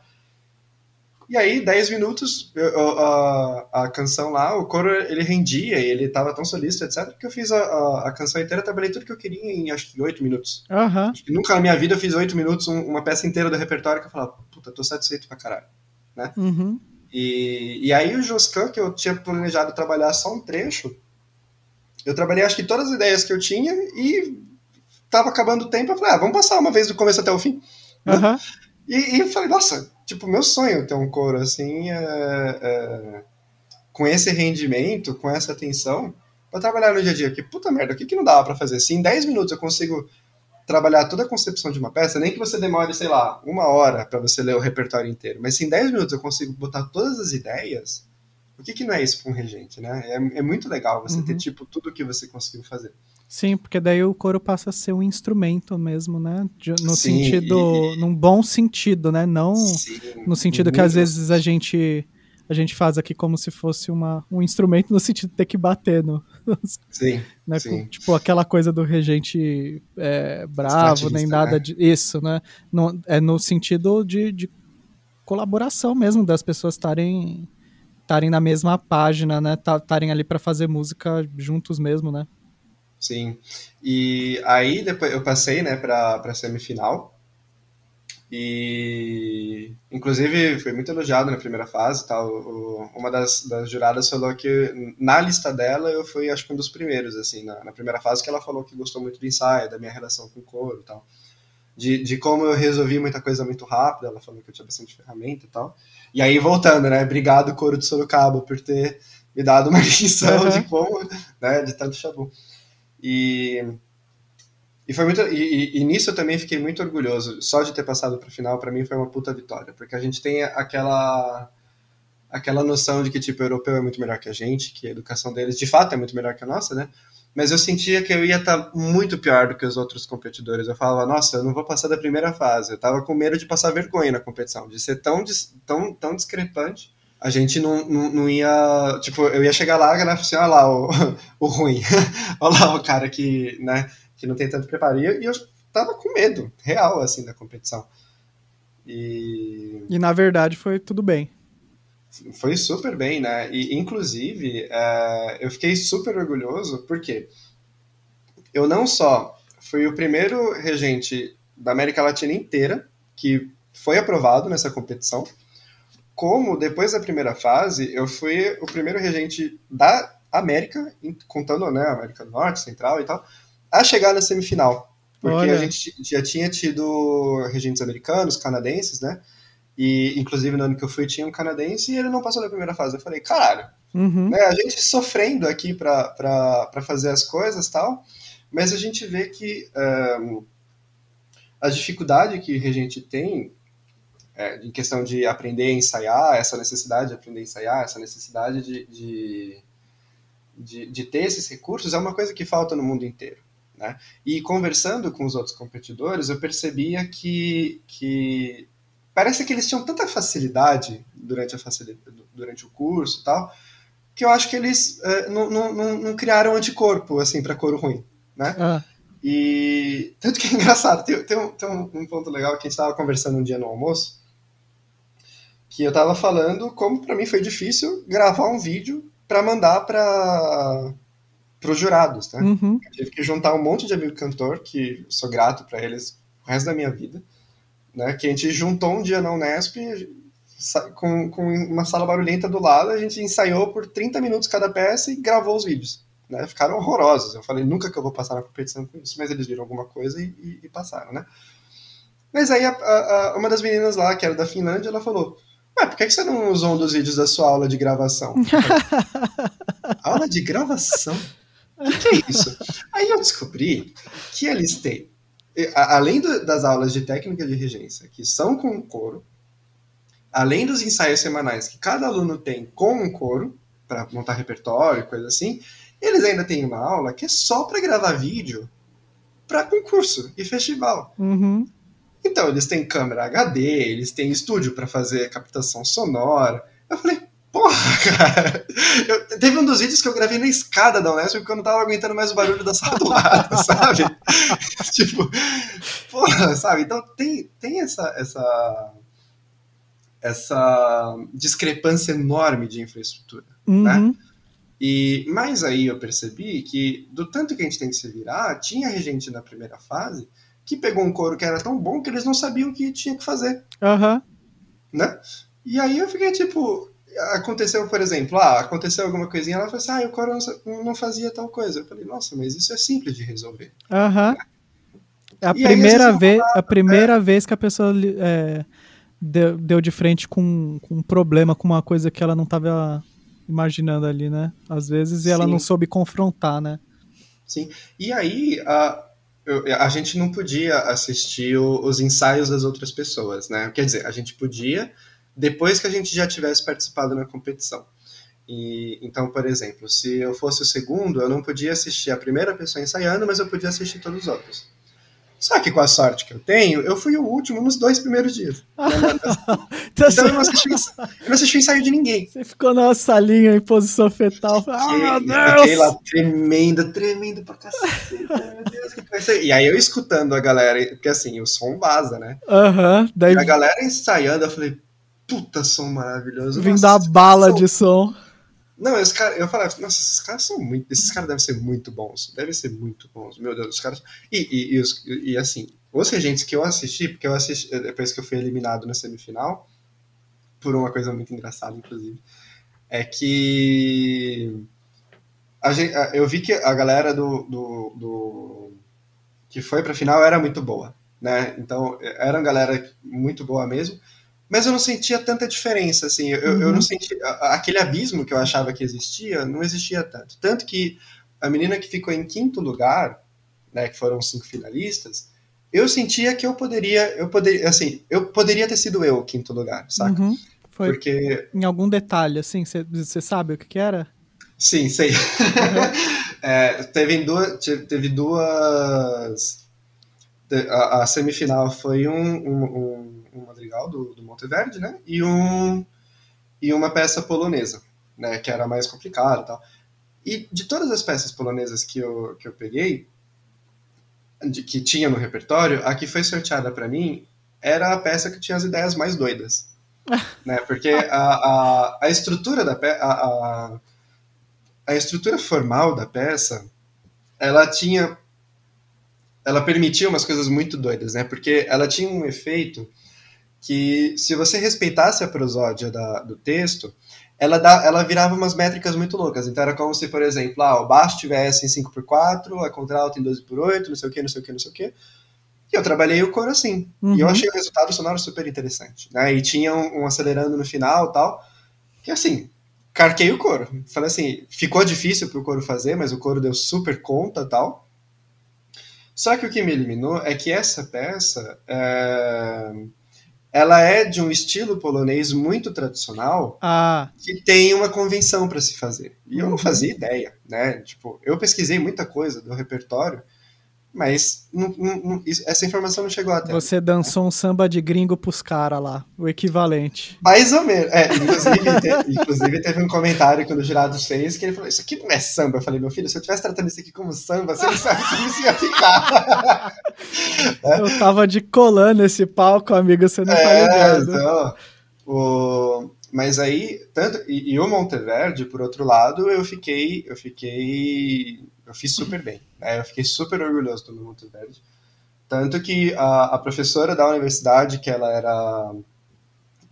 E aí, 10 minutos, eu, a, a, canção lá, o coro ele rendia e ele tava tão solícito, etc., que eu fiz a, a, a, canção inteira, trabalhei tudo que eu queria em acho que 8 minutos. Uhum. Acho que nunca na minha vida eu fiz 8 minutos, um, uma peça inteira do repertório que eu falava, puta, tô satisfeito pra caralho. Né? Uhum. E, e aí o Joscan, que eu tinha planejado trabalhar só um trecho, eu trabalhei acho que todas as ideias que eu tinha e tava acabando o tempo, eu falei, ah, vamos passar uma vez do começo até o fim. Uhum. E, e, eu falei, nossa, tipo, meu sonho ter um coro assim, é, é, com esse rendimento, com essa atenção, para trabalhar no dia a dia. Que puta merda, o que, que não dava para fazer? Se em 10 minutos eu consigo trabalhar toda a concepção de uma peça, nem que você demore, sei lá, uma hora para você ler o repertório inteiro, mas se em 10 minutos eu consigo botar todas as ideias, por que, que não é isso para um regente, né? É, é muito legal você uhum. ter, tipo, tudo o que você conseguiu fazer. Sim, porque daí o coro passa a ser um instrumento mesmo, né? No Sim, sentido, e... num bom sentido, né? Não Sim, no sentido que às vezes a gente a gente faz aqui como se fosse uma, um instrumento no sentido de ter que bater no. Sim. né? sim. Tipo aquela coisa do regente é, bravo, nem nada né? de. Isso, né? No, é no sentido de, de colaboração mesmo, das pessoas estarem estarem na mesma página, né? Estarem ali para fazer música juntos mesmo, né? Sim. E aí depois eu passei, né, para para semifinal. E inclusive foi muito elogiado na primeira fase, tal. O, uma das, das juradas falou que na lista dela eu fui acho que um dos primeiros assim, na, na primeira fase que ela falou que gostou muito do ensaio, da minha relação com o coro, tal. De, de como eu resolvi muita coisa muito rápido, ela falou que eu tinha bastante ferramenta e tal. E aí, voltando, né? Obrigado, Coro de Sorocaba, por ter me dado uma lição uhum. de como, né? De tanto chabu. E, e foi muito. E, e, nisso eu também fiquei muito orgulhoso. Só de ter passado para final, para mim foi uma puta vitória. Porque a gente tem aquela. Aquela noção de que, tipo, o europeu é muito melhor que a gente, que a educação deles, de fato, é muito melhor que a nossa, né? Mas eu sentia que eu ia estar tá muito pior do que os outros competidores. Eu falava, nossa, eu não vou passar da primeira fase. Eu tava com medo de passar vergonha na competição, de ser tão, tão, tão discrepante. A gente não, não, não ia. Tipo, eu ia chegar lá e né, assim, olha lá o, o ruim. olha lá o cara que, né, que não tem tanto preparo. E eu, eu tava com medo, real, assim, da competição. E... e na verdade foi tudo bem. Foi super bem, né? E, inclusive, uh, eu fiquei super orgulhoso porque eu não só fui o primeiro regente da América Latina inteira que foi aprovado nessa competição, como depois da primeira fase, eu fui o primeiro regente da América, contando né, América do Norte, Central e tal, a chegar na semifinal. Porque Olha. a gente já tinha tido regentes americanos, canadenses, né? E, inclusive, no ano que eu fui, tinha um canadense e ele não passou da primeira fase. Eu falei, caralho, uhum. né, a gente sofrendo aqui para fazer as coisas tal, mas a gente vê que um, a dificuldade que a gente tem é, em questão de aprender a ensaiar, essa necessidade de aprender a ensaiar, essa necessidade de, de, de, de ter esses recursos é uma coisa que falta no mundo inteiro. Né? E conversando com os outros competidores, eu percebia que, que parece que eles tinham tanta facilidade durante, a facilidade, durante o curso e tal, que eu acho que eles uh, não, não, não, criaram anticorpo assim para couro ruim, né? Ah. E tanto que é engraçado, tem, tem, um, tem um, ponto legal que a gente estava conversando um dia no almoço, que eu estava falando como para mim foi difícil gravar um vídeo para mandar para para os jurados, né? Uhum. Eu tive que juntar um monte de amigo cantor, que sou grato para eles o resto da minha vida, né? Que a gente juntou um dia na Unesp com, com uma sala barulhenta do lado, a gente ensaiou por 30 minutos cada peça e gravou os vídeos. Né? Ficaram horrorosos. Eu falei, nunca que eu vou passar na competição com isso, mas eles viram alguma coisa e, e, e passaram, né? Mas aí a, a, uma das meninas lá, que era da Finlândia, ela falou: Ué, por que você não usou um dos vídeos da sua aula de gravação? aula de gravação? O que, que, é isso? Aí eu descobri que eles têm, além do, das aulas de técnica de regência, que são com coro, além dos ensaios semanais que cada aluno tem com um coro, para montar repertório, coisa assim, eles ainda têm uma aula que é só para gravar vídeo para concurso e festival. Uhum. Então, eles têm câmera HD, eles têm estúdio para fazer captação sonora. Eu falei, Porra, cara. Eu, teve um dos vídeos que eu gravei na escada da Unesp porque eu não tava aguentando mais o barulho da sala do lado, sabe? tipo, porra, sabe? Então tem, tem essa, essa, essa discrepância enorme de infraestrutura, uhum. né? E mais aí eu percebi que do tanto que a gente tem que se virar, tinha gente na primeira fase que pegou um coro que era tão bom que eles não sabiam o que tinha que fazer. Uhum. Né? E aí eu fiquei tipo, aconteceu, por exemplo, ah, aconteceu alguma coisinha, ela falou assim, ah, o coro não fazia tal coisa. Eu falei, nossa, mas isso é simples de resolver. Aham. Uhum. É a primeira, vez, falar, a primeira é... vez que a pessoa é, deu, deu de frente com, com um problema, com uma coisa que ela não estava imaginando ali, né? Às vezes, e ela não soube confrontar, né? Sim. E aí, a, a gente não podia assistir o, os ensaios das outras pessoas, né? Quer dizer, a gente podia, depois que a gente já tivesse participado na competição. E, então, por exemplo, se eu fosse o segundo, eu não podia assistir a primeira pessoa ensaiando, mas eu podia assistir todos os outros. Só que com a sorte que eu tenho, eu fui o último nos dois primeiros dias. então eu não, assisti, eu não assisti o ensaio de ninguém. Você ficou na salinha em posição fetal. Ah, meu Deus! Fiquei lá tremendo, tremendo pra cacete. meu Deus, que vai ser? E aí eu escutando a galera, porque assim, o som vaza, né? Aham. daí... A galera ensaiando, eu falei, puta som maravilhoso. Vim dar bala de som. Não, esse cara, eu falava, nossa, esses caras são muito. Esses caras devem ser muito bons. Devem ser muito bons. Meu Deus, os caras. E, e, e, os, e assim, os regentes que eu assisti, porque eu assisti depois que eu fui eliminado na semifinal, por uma coisa muito engraçada, inclusive, é que. A gente, eu vi que a galera do, do, do que foi pra final era muito boa, né? Então, era uma galera muito boa mesmo mas eu não sentia tanta diferença, assim, eu, uhum. eu não sentia, aquele abismo que eu achava que existia, não existia tanto, tanto que a menina que ficou em quinto lugar, né, que foram cinco finalistas, eu sentia que eu poderia, eu poderia, assim, eu poderia ter sido eu o quinto lugar, saca? Uhum. Foi Porque... em algum detalhe, assim, você sabe o que, que era? Sim, sei. Uhum. é, teve, duas, teve duas. A, a semifinal foi um, um, um um madrigal do, do Monteverde, né? E, um, e uma peça polonesa, né? Que era mais complicada e tal. E de todas as peças polonesas que eu, que eu peguei, de, que tinha no repertório, a que foi sorteada para mim era a peça que tinha as ideias mais doidas. né? Porque a, a, a estrutura da peça. A, a, a estrutura formal da peça ela tinha ela permitia umas coisas muito doidas, né? Porque ela tinha um efeito que se você respeitasse a prosódia da, do texto, ela, dá, ela virava umas métricas muito loucas. Então era como se, por exemplo, ah, o baixo tivesse em 5x4, a contralto em 12x8, não sei o que, não sei o que, não sei o que. E eu trabalhei o coro assim. Uhum. E eu uhum. achei o resultado sonoro super interessante. Né? E tinha um, um acelerando no final tal. Que assim, carquei o coro. Falei assim, ficou difícil pro coro fazer, mas o coro deu super conta tal. Só que o que me eliminou é que essa peça é, ela é de um estilo polonês muito tradicional ah. que tem uma convenção para se fazer. E eu não Uhum. fazia ideia, né? Tipo, eu pesquisei muita coisa do repertório, mas não- não- essa informação não chegou até. Você dançou um samba de gringo pros caras lá, o equivalente. Mais ou menos. É, inclusive, te- inclusive teve um comentário que o jurado fez que ele falou: Isso aqui não é samba. Eu falei: Meu filho, se eu estivesse tratando isso aqui como samba, você não sabe como isso ia ficar. Eu tava de colã nesse palco, amigo, você não tá É, ligado. então, o... Mas aí, tanto e, e o Monteverde, por outro lado, eu fiquei, eu fiquei, eu fiz super bem, né? Eu fiquei super orgulhoso do meu Monteverde, tanto que a, a professora da universidade, que ela era,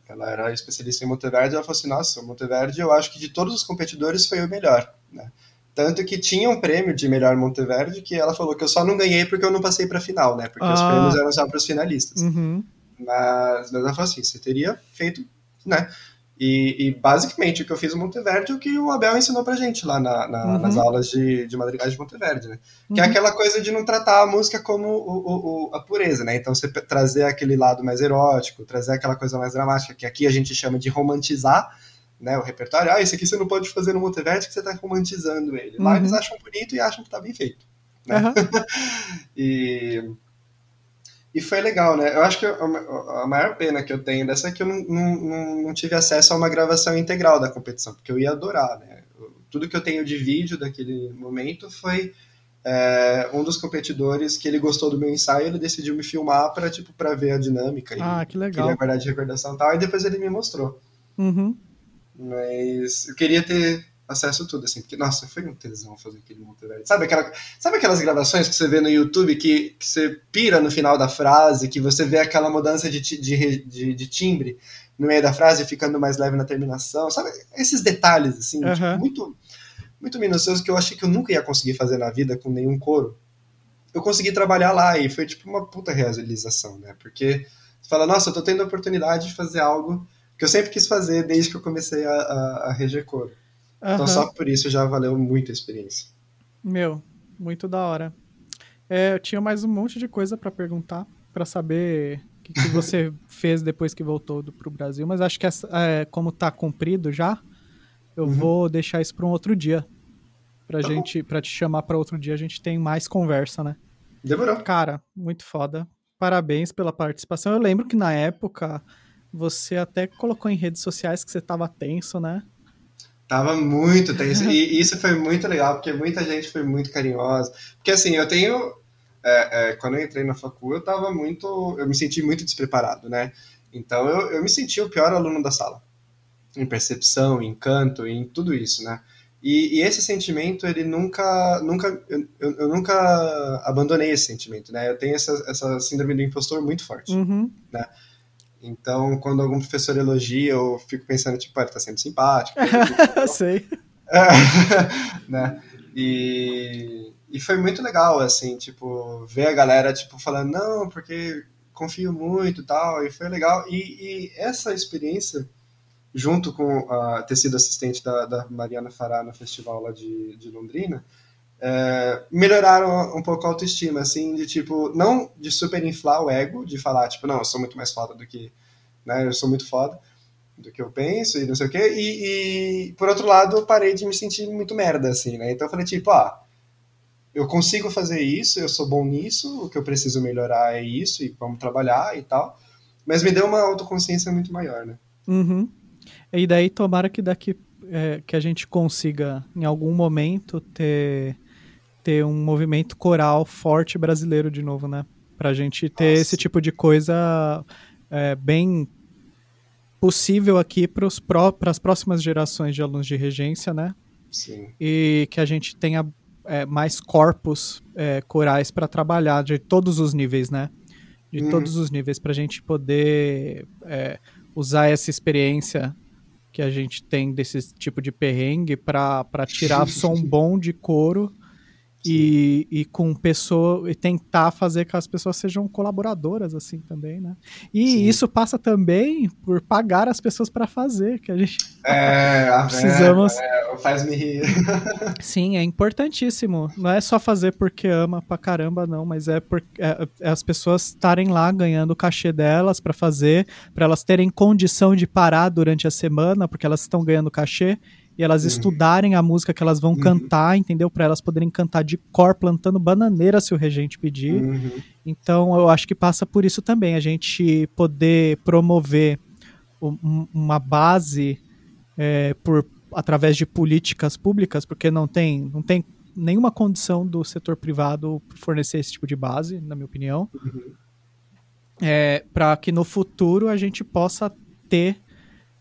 ela era especialista em Monteverde, ela falou assim, nossa, o Monteverde, eu acho que de todos os competidores foi o melhor, né? Tanto que tinha um prêmio de melhor Monteverde que ela falou que eu só não ganhei porque eu não passei para final, né? Porque os Ah. prêmios eram só para os finalistas. Uhum. Mas, mas ela falou assim, você teria feito, né? E, e basicamente o que eu fiz no Monteverde é o que o Abel ensinou pra gente lá na- na- Uhum. nas aulas de, de madrigais de Monteverde, né? Que é Uhum. aquela coisa de não tratar a música como o, o- o- a pureza, né? Então você trazer aquele lado mais erótico, trazer aquela coisa mais dramática, que aqui a gente chama de romantizar, né? O repertório. Ah, esse aqui você não pode fazer no Monteverde que você tá romantizando ele. Lá Uhum. eles acham bonito e acham que tá bem feito. né? E, e foi legal, né? Eu acho que a, maior pena que eu tenho dessa é que eu não, não, não, tive acesso a uma gravação integral da competição, porque eu ia adorar, né? Tudo que eu tenho de vídeo daquele momento foi é, um dos competidores que ele gostou do meu ensaio, ele decidiu me filmar para tipo para ver a dinâmica e Ah, que legal. queria guardar de recordação e tal, e depois ele me mostrou. Uhum. Mas eu queria ter acesso tudo, assim, porque, nossa, foi um tesão fazer aquele Monteverde. Sabe, aquela, sabe aquelas gravações que você vê no YouTube que, que você pira no final da frase, que você vê aquela mudança de, de, de, de timbre no meio da frase ficando mais leve na terminação? Sabe, esses detalhes, assim, Aham. tipo, muito, muito minuciosos que eu achei que eu nunca ia conseguir fazer na vida com nenhum coro. Eu consegui trabalhar lá e foi, tipo, uma puta realização, né? Porque você fala, nossa, eu tô tendo a oportunidade de fazer algo que eu sempre quis fazer desde que eu comecei a, a, a reger coro. Então Aham. só por isso já valeu muito a experiência. Meu, muito da hora. É, eu tinha mais um monte de coisa pra perguntar, pra saber o que, que você fez depois que voltou do, pro Brasil, mas acho que essa, é, como tá cumprido já, eu Uhum. vou deixar isso pra um outro dia. Pra Tá gente, para te chamar pra outro dia, a gente tem mais conversa, né? Demorou. Cara, muito foda. Parabéns pela participação. Eu lembro que na época você até colocou em redes sociais que você tava tenso, né? Tava muito tenso. E isso foi muito legal, porque muita gente foi muito carinhosa. Porque assim, eu tenho. é, é, quando eu entrei na facul, eu tava muito. Eu me senti muito despreparado, né? Então eu, eu me senti o pior aluno da sala. Em percepção, em canto, em tudo isso, né? E, e esse sentimento, ele nunca. nunca eu, eu- nunca abandonei esse sentimento, né? Eu tenho essa, essa síndrome do impostor muito forte. Uhum. Então, quando algum professor elogia, eu fico pensando, tipo, ah, ele tá sendo simpático. Sei. Né? E, e foi muito legal, assim, tipo, ver a galera, tipo, falando, não, porque confio muito e tal, e foi legal. E, e essa experiência, junto com a, ter sido assistente da, da Mariana Fará no festival lá de, de Londrina, é, melhoraram um pouco a autoestima, assim, de tipo, não de super inflar o ego, de falar, tipo, não, eu sou muito mais foda do que, né, eu sou muito foda do que eu penso e não sei o quê, e, e por outro lado, eu parei de me sentir muito merda, assim, né, então eu falei, tipo, ah, eu consigo fazer isso, eu sou bom nisso, o que eu preciso melhorar é isso, e vamos trabalhar e tal, mas me deu uma autoconsciência muito maior, né. Uhum. E daí tomara que daqui é, que a gente consiga em algum momento ter ter um movimento coral forte brasileiro de novo, né? Pra gente ter Nossa. esse tipo de coisa é, bem possível aqui para as próximas gerações de alunos de regência, né? Sim. E que a gente tenha é, mais corpos é, corais para trabalhar de todos os níveis, né? De Uhum. todos os níveis, para a gente poder é, usar essa experiência que a gente tem desse tipo de perrengue para tirar som bom de coro e, e com pessoa e tentar fazer que as pessoas sejam colaboradoras assim também, né? E Sim. isso passa também por pagar as pessoas para fazer, que a gente é, precisamos. É, é, faz me rir. Sim, é importantíssimo. Não é só fazer porque ama pra caramba, não, mas é porque é, é as pessoas estarem lá ganhando o cachê delas para fazer, para elas terem condição de parar durante a semana, porque elas estão ganhando cachê e elas uhum. estudarem a música que elas vão uhum. cantar, entendeu? Para elas poderem cantar de cor, plantando bananeira se o regente pedir. Uhum. Então eu acho que passa por isso também, a gente poder promover uma base é, por através de políticas públicas, porque não tem, não tem nenhuma condição do setor privado fornecer esse tipo de base, na minha opinião. Uhum. É, para que no futuro a gente possa ter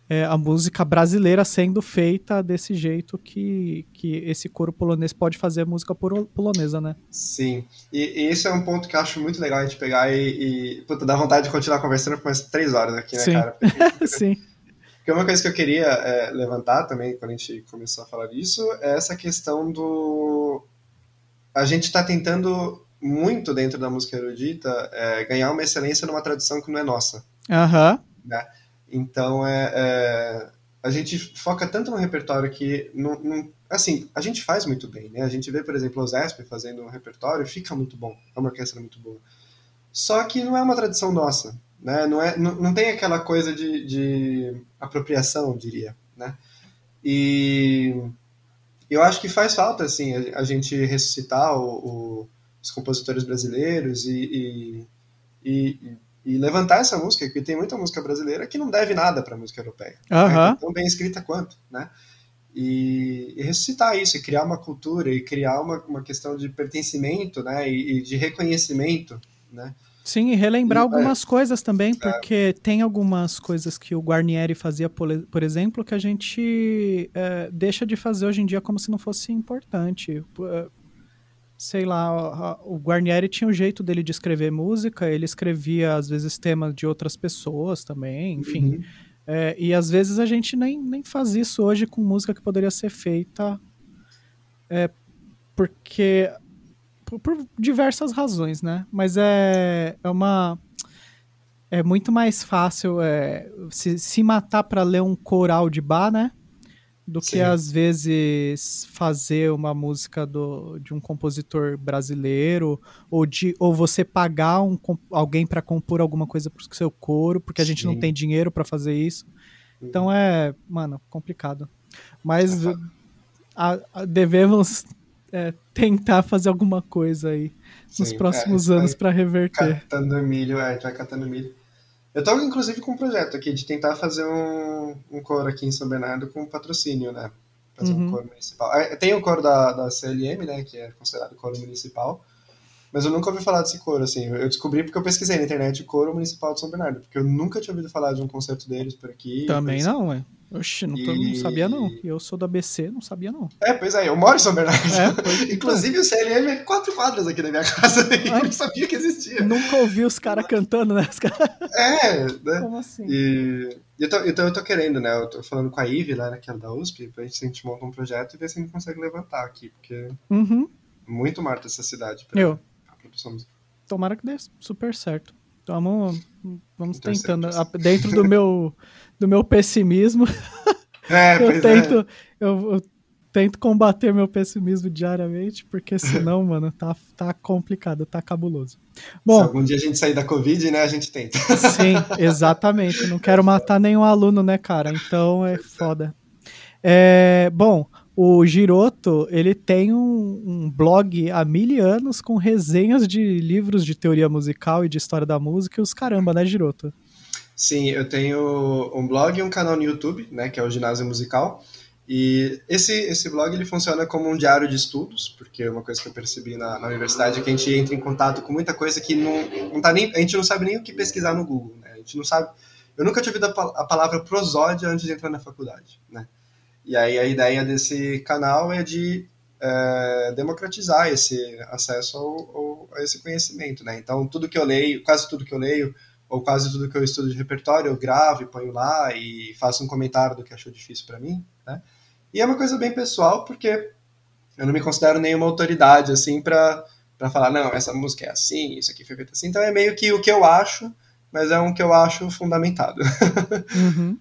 é, a música brasileira sendo feita desse jeito que, que esse coro polonês pode fazer música polonesa, né? Sim, e, e esse é um ponto que eu acho muito legal a gente pegar e, e puta, dá vontade de continuar conversando por mais três horas aqui, né, Sim. cara? Porque, Sim. Porque uma coisa que eu queria é, levantar também, quando a gente começou a falar disso, é essa questão do... A gente está tentando muito dentro da música erudita é, ganhar uma excelência numa tradição que não é nossa. Aham. Uhum. Né? Então, é, é, a gente foca tanto no repertório que, não, não, assim, a gente faz muito bem, né? A gente vê, por exemplo, o Zesp fazendo um repertório, fica muito bom, é uma orquestra muito boa. Só que não é uma tradição nossa, né? Não, é, não, não tem aquela coisa de, de apropriação, diria, né? E eu acho que faz falta, assim, a, a gente ressuscitar o, o, os compositores brasileiros e, e, e e levantar essa música, porque tem muita música brasileira que não deve nada para a música europeia. Uhum. Né? Tão bem escrita quanto, né? E, e, ressuscitar isso, e criar uma cultura, e criar uma, uma questão de pertencimento, né? E, e de reconhecimento, né? Sim, e relembrar e, algumas é, coisas também, porque é. tem algumas coisas que o Guarnieri fazia, por, exemplo, que a gente é, deixa de fazer hoje em dia como se não fosse importante sei lá, o Guarnieri tinha um jeito dele de escrever música, ele escrevia às vezes temas de outras pessoas também, enfim. Uhum. É, e às vezes a gente nem, nem faz isso hoje com música que poderia ser feita é, porque por, por, diversas razões, né? Mas é, é uma é muito mais fácil é, se, se matar para ler um coral de bar, né? Do Sim. que às vezes fazer uma música do, de um compositor brasileiro ou de ou você pagar um, alguém para compor alguma coisa para o seu coro, porque a gente Sim. não tem dinheiro para fazer isso. Uhum. Então é, mano, complicado. Mas é a, a, devemos é, tentar fazer alguma coisa aí Sim, nos próximos é, anos para reverter. Catando milho, é, a gente vai catando milho. Eu estou, inclusive, com um projeto aqui de tentar fazer um, um coro aqui em São Bernardo com patrocínio, né? Fazer uhum. um coro municipal. Tem o coro da, da CLM, né? Que é considerado coro municipal. Mas eu nunca ouvi falar desse coro, assim. Eu descobri porque eu pesquisei na internet coro municipal de São Bernardo. Porque eu nunca tinha ouvido falar de um concerto deles por aqui. Também não, ué. Oxi, não, tô, e... não, sabia não. Eu sou do ABC, não sabia não. É, pois é, eu moro em São Bernardo. É, Inclusive o CLM é quatro quadras aqui na minha casa, e eu não sabia que existia. Nunca ouvi os caras cantando, né? Cara... É, né? Como assim? E, então eu tô, eu tô querendo, né? Eu tô falando com a Ive lá naquela da USP, pra gente, a gente montar um projeto e ver se a gente consegue levantar aqui, porque uhum. muito morta essa cidade pra, eu. pra produção Tomara que dê super certo. Então vamos, vamos tentando. Dentro do meu, do meu pessimismo, é, eu, tento, é. eu, eu, tento combater meu pessimismo diariamente, porque senão, mano, tá, tá complicado, tá cabuloso. Bom, Se algum dia a gente sair da Covid, né, a gente tenta. Sim, exatamente. não quero matar nenhum aluno, né, cara? Então é, é. foda. É, bom, o Giroto, ele tem um, um, blog há mil anos com resenhas de livros de teoria musical e de história da música e os caramba, né, Giroto? Sim, eu tenho um blog e um canal no YouTube, né, que é o Ginásio Musical. E esse, esse blog ele funciona como um diário de estudos, porque uma coisa que eu percebi na, na universidade é que a gente entra em contato com muita coisa que não, não tá nem, a gente não sabe nem o que pesquisar no Google, né? A gente não sabe. Eu nunca tinha ouvido a, a palavra prosódia antes de entrar na faculdade, né? E aí a ideia desse canal é de é, democratizar esse acesso ao, ao, a esse conhecimento, né? Então, tudo que eu leio, quase tudo que eu leio, ou quase tudo que eu estudo de repertório, eu gravo e ponho lá e faço um comentário do que achou difícil para mim, né? E é uma coisa bem pessoal, porque eu não me considero nenhuma autoridade, assim, para falar, não, essa música é assim, isso aqui foi feito assim. Então é meio que o que eu acho, mas é um que eu acho fundamentado. uhum.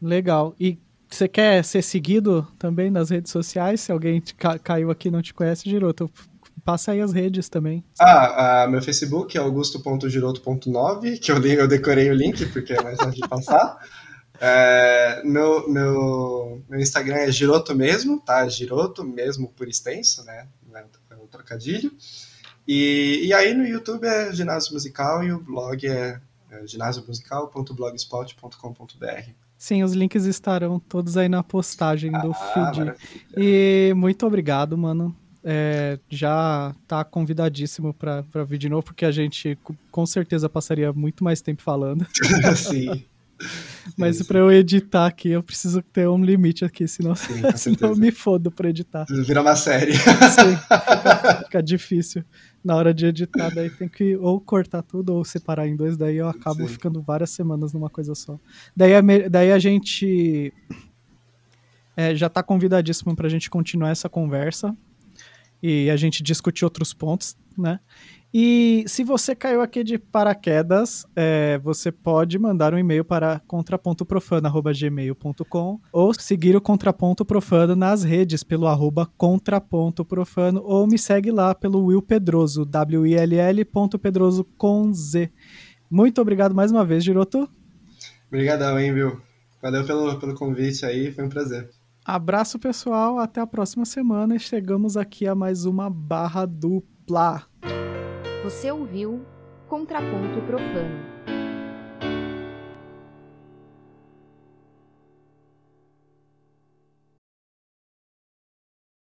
Legal. E você quer ser seguido também nas redes sociais? Se alguém ca caiu aqui e não te conhece, Giroto, passa aí as redes também. Ah, meu Facebook é augusto.giroto.9, que eu, eu decorei o link porque é mais fácil de passar. É, meu, meu, meu Instagram é Giroto mesmo, tá? Giroto mesmo por extenso, né? É um trocadilho. E, e aí no YouTube é Ginásio Musical e o blog é, é ginásiomusical.blogspot.com.br. Sim, os links estarão todos aí na postagem do ah, feed. E muito obrigado, mano. É, já tá convidadíssimo para vir de novo, porque a gente com certeza passaria muito mais tempo falando. Sim. Mas para eu editar aqui, eu preciso ter um limite aqui, senão, Sim, senão eu me fodo para editar. Vira uma série. Sim, fica, difícil. Na hora de editar, daí tem que ou cortar tudo ou separar em dois, daí eu acabo Sim. ficando várias semanas numa coisa só. Daí a, daí a gente é, já tá convidadíssimo pra gente continuar essa conversa e a gente discutir outros pontos, né? E se você caiu aqui de paraquedas, é, você pode mandar um e-mail para contrapontoprofano.gmail.com ou seguir o Contraponto Profano nas redes pelo arroba contraponto profano ou me segue lá pelo Will Pedroso, W-I-L-L Pedroso com Z. Muito obrigado mais uma vez, Giroto. Obrigadão, hein, Will. Valeu pelo, pelo convite aí, foi um prazer. Abraço, pessoal. Até a próxima semana e chegamos aqui a mais uma barra dupla. Você ouviu Contraponto Profano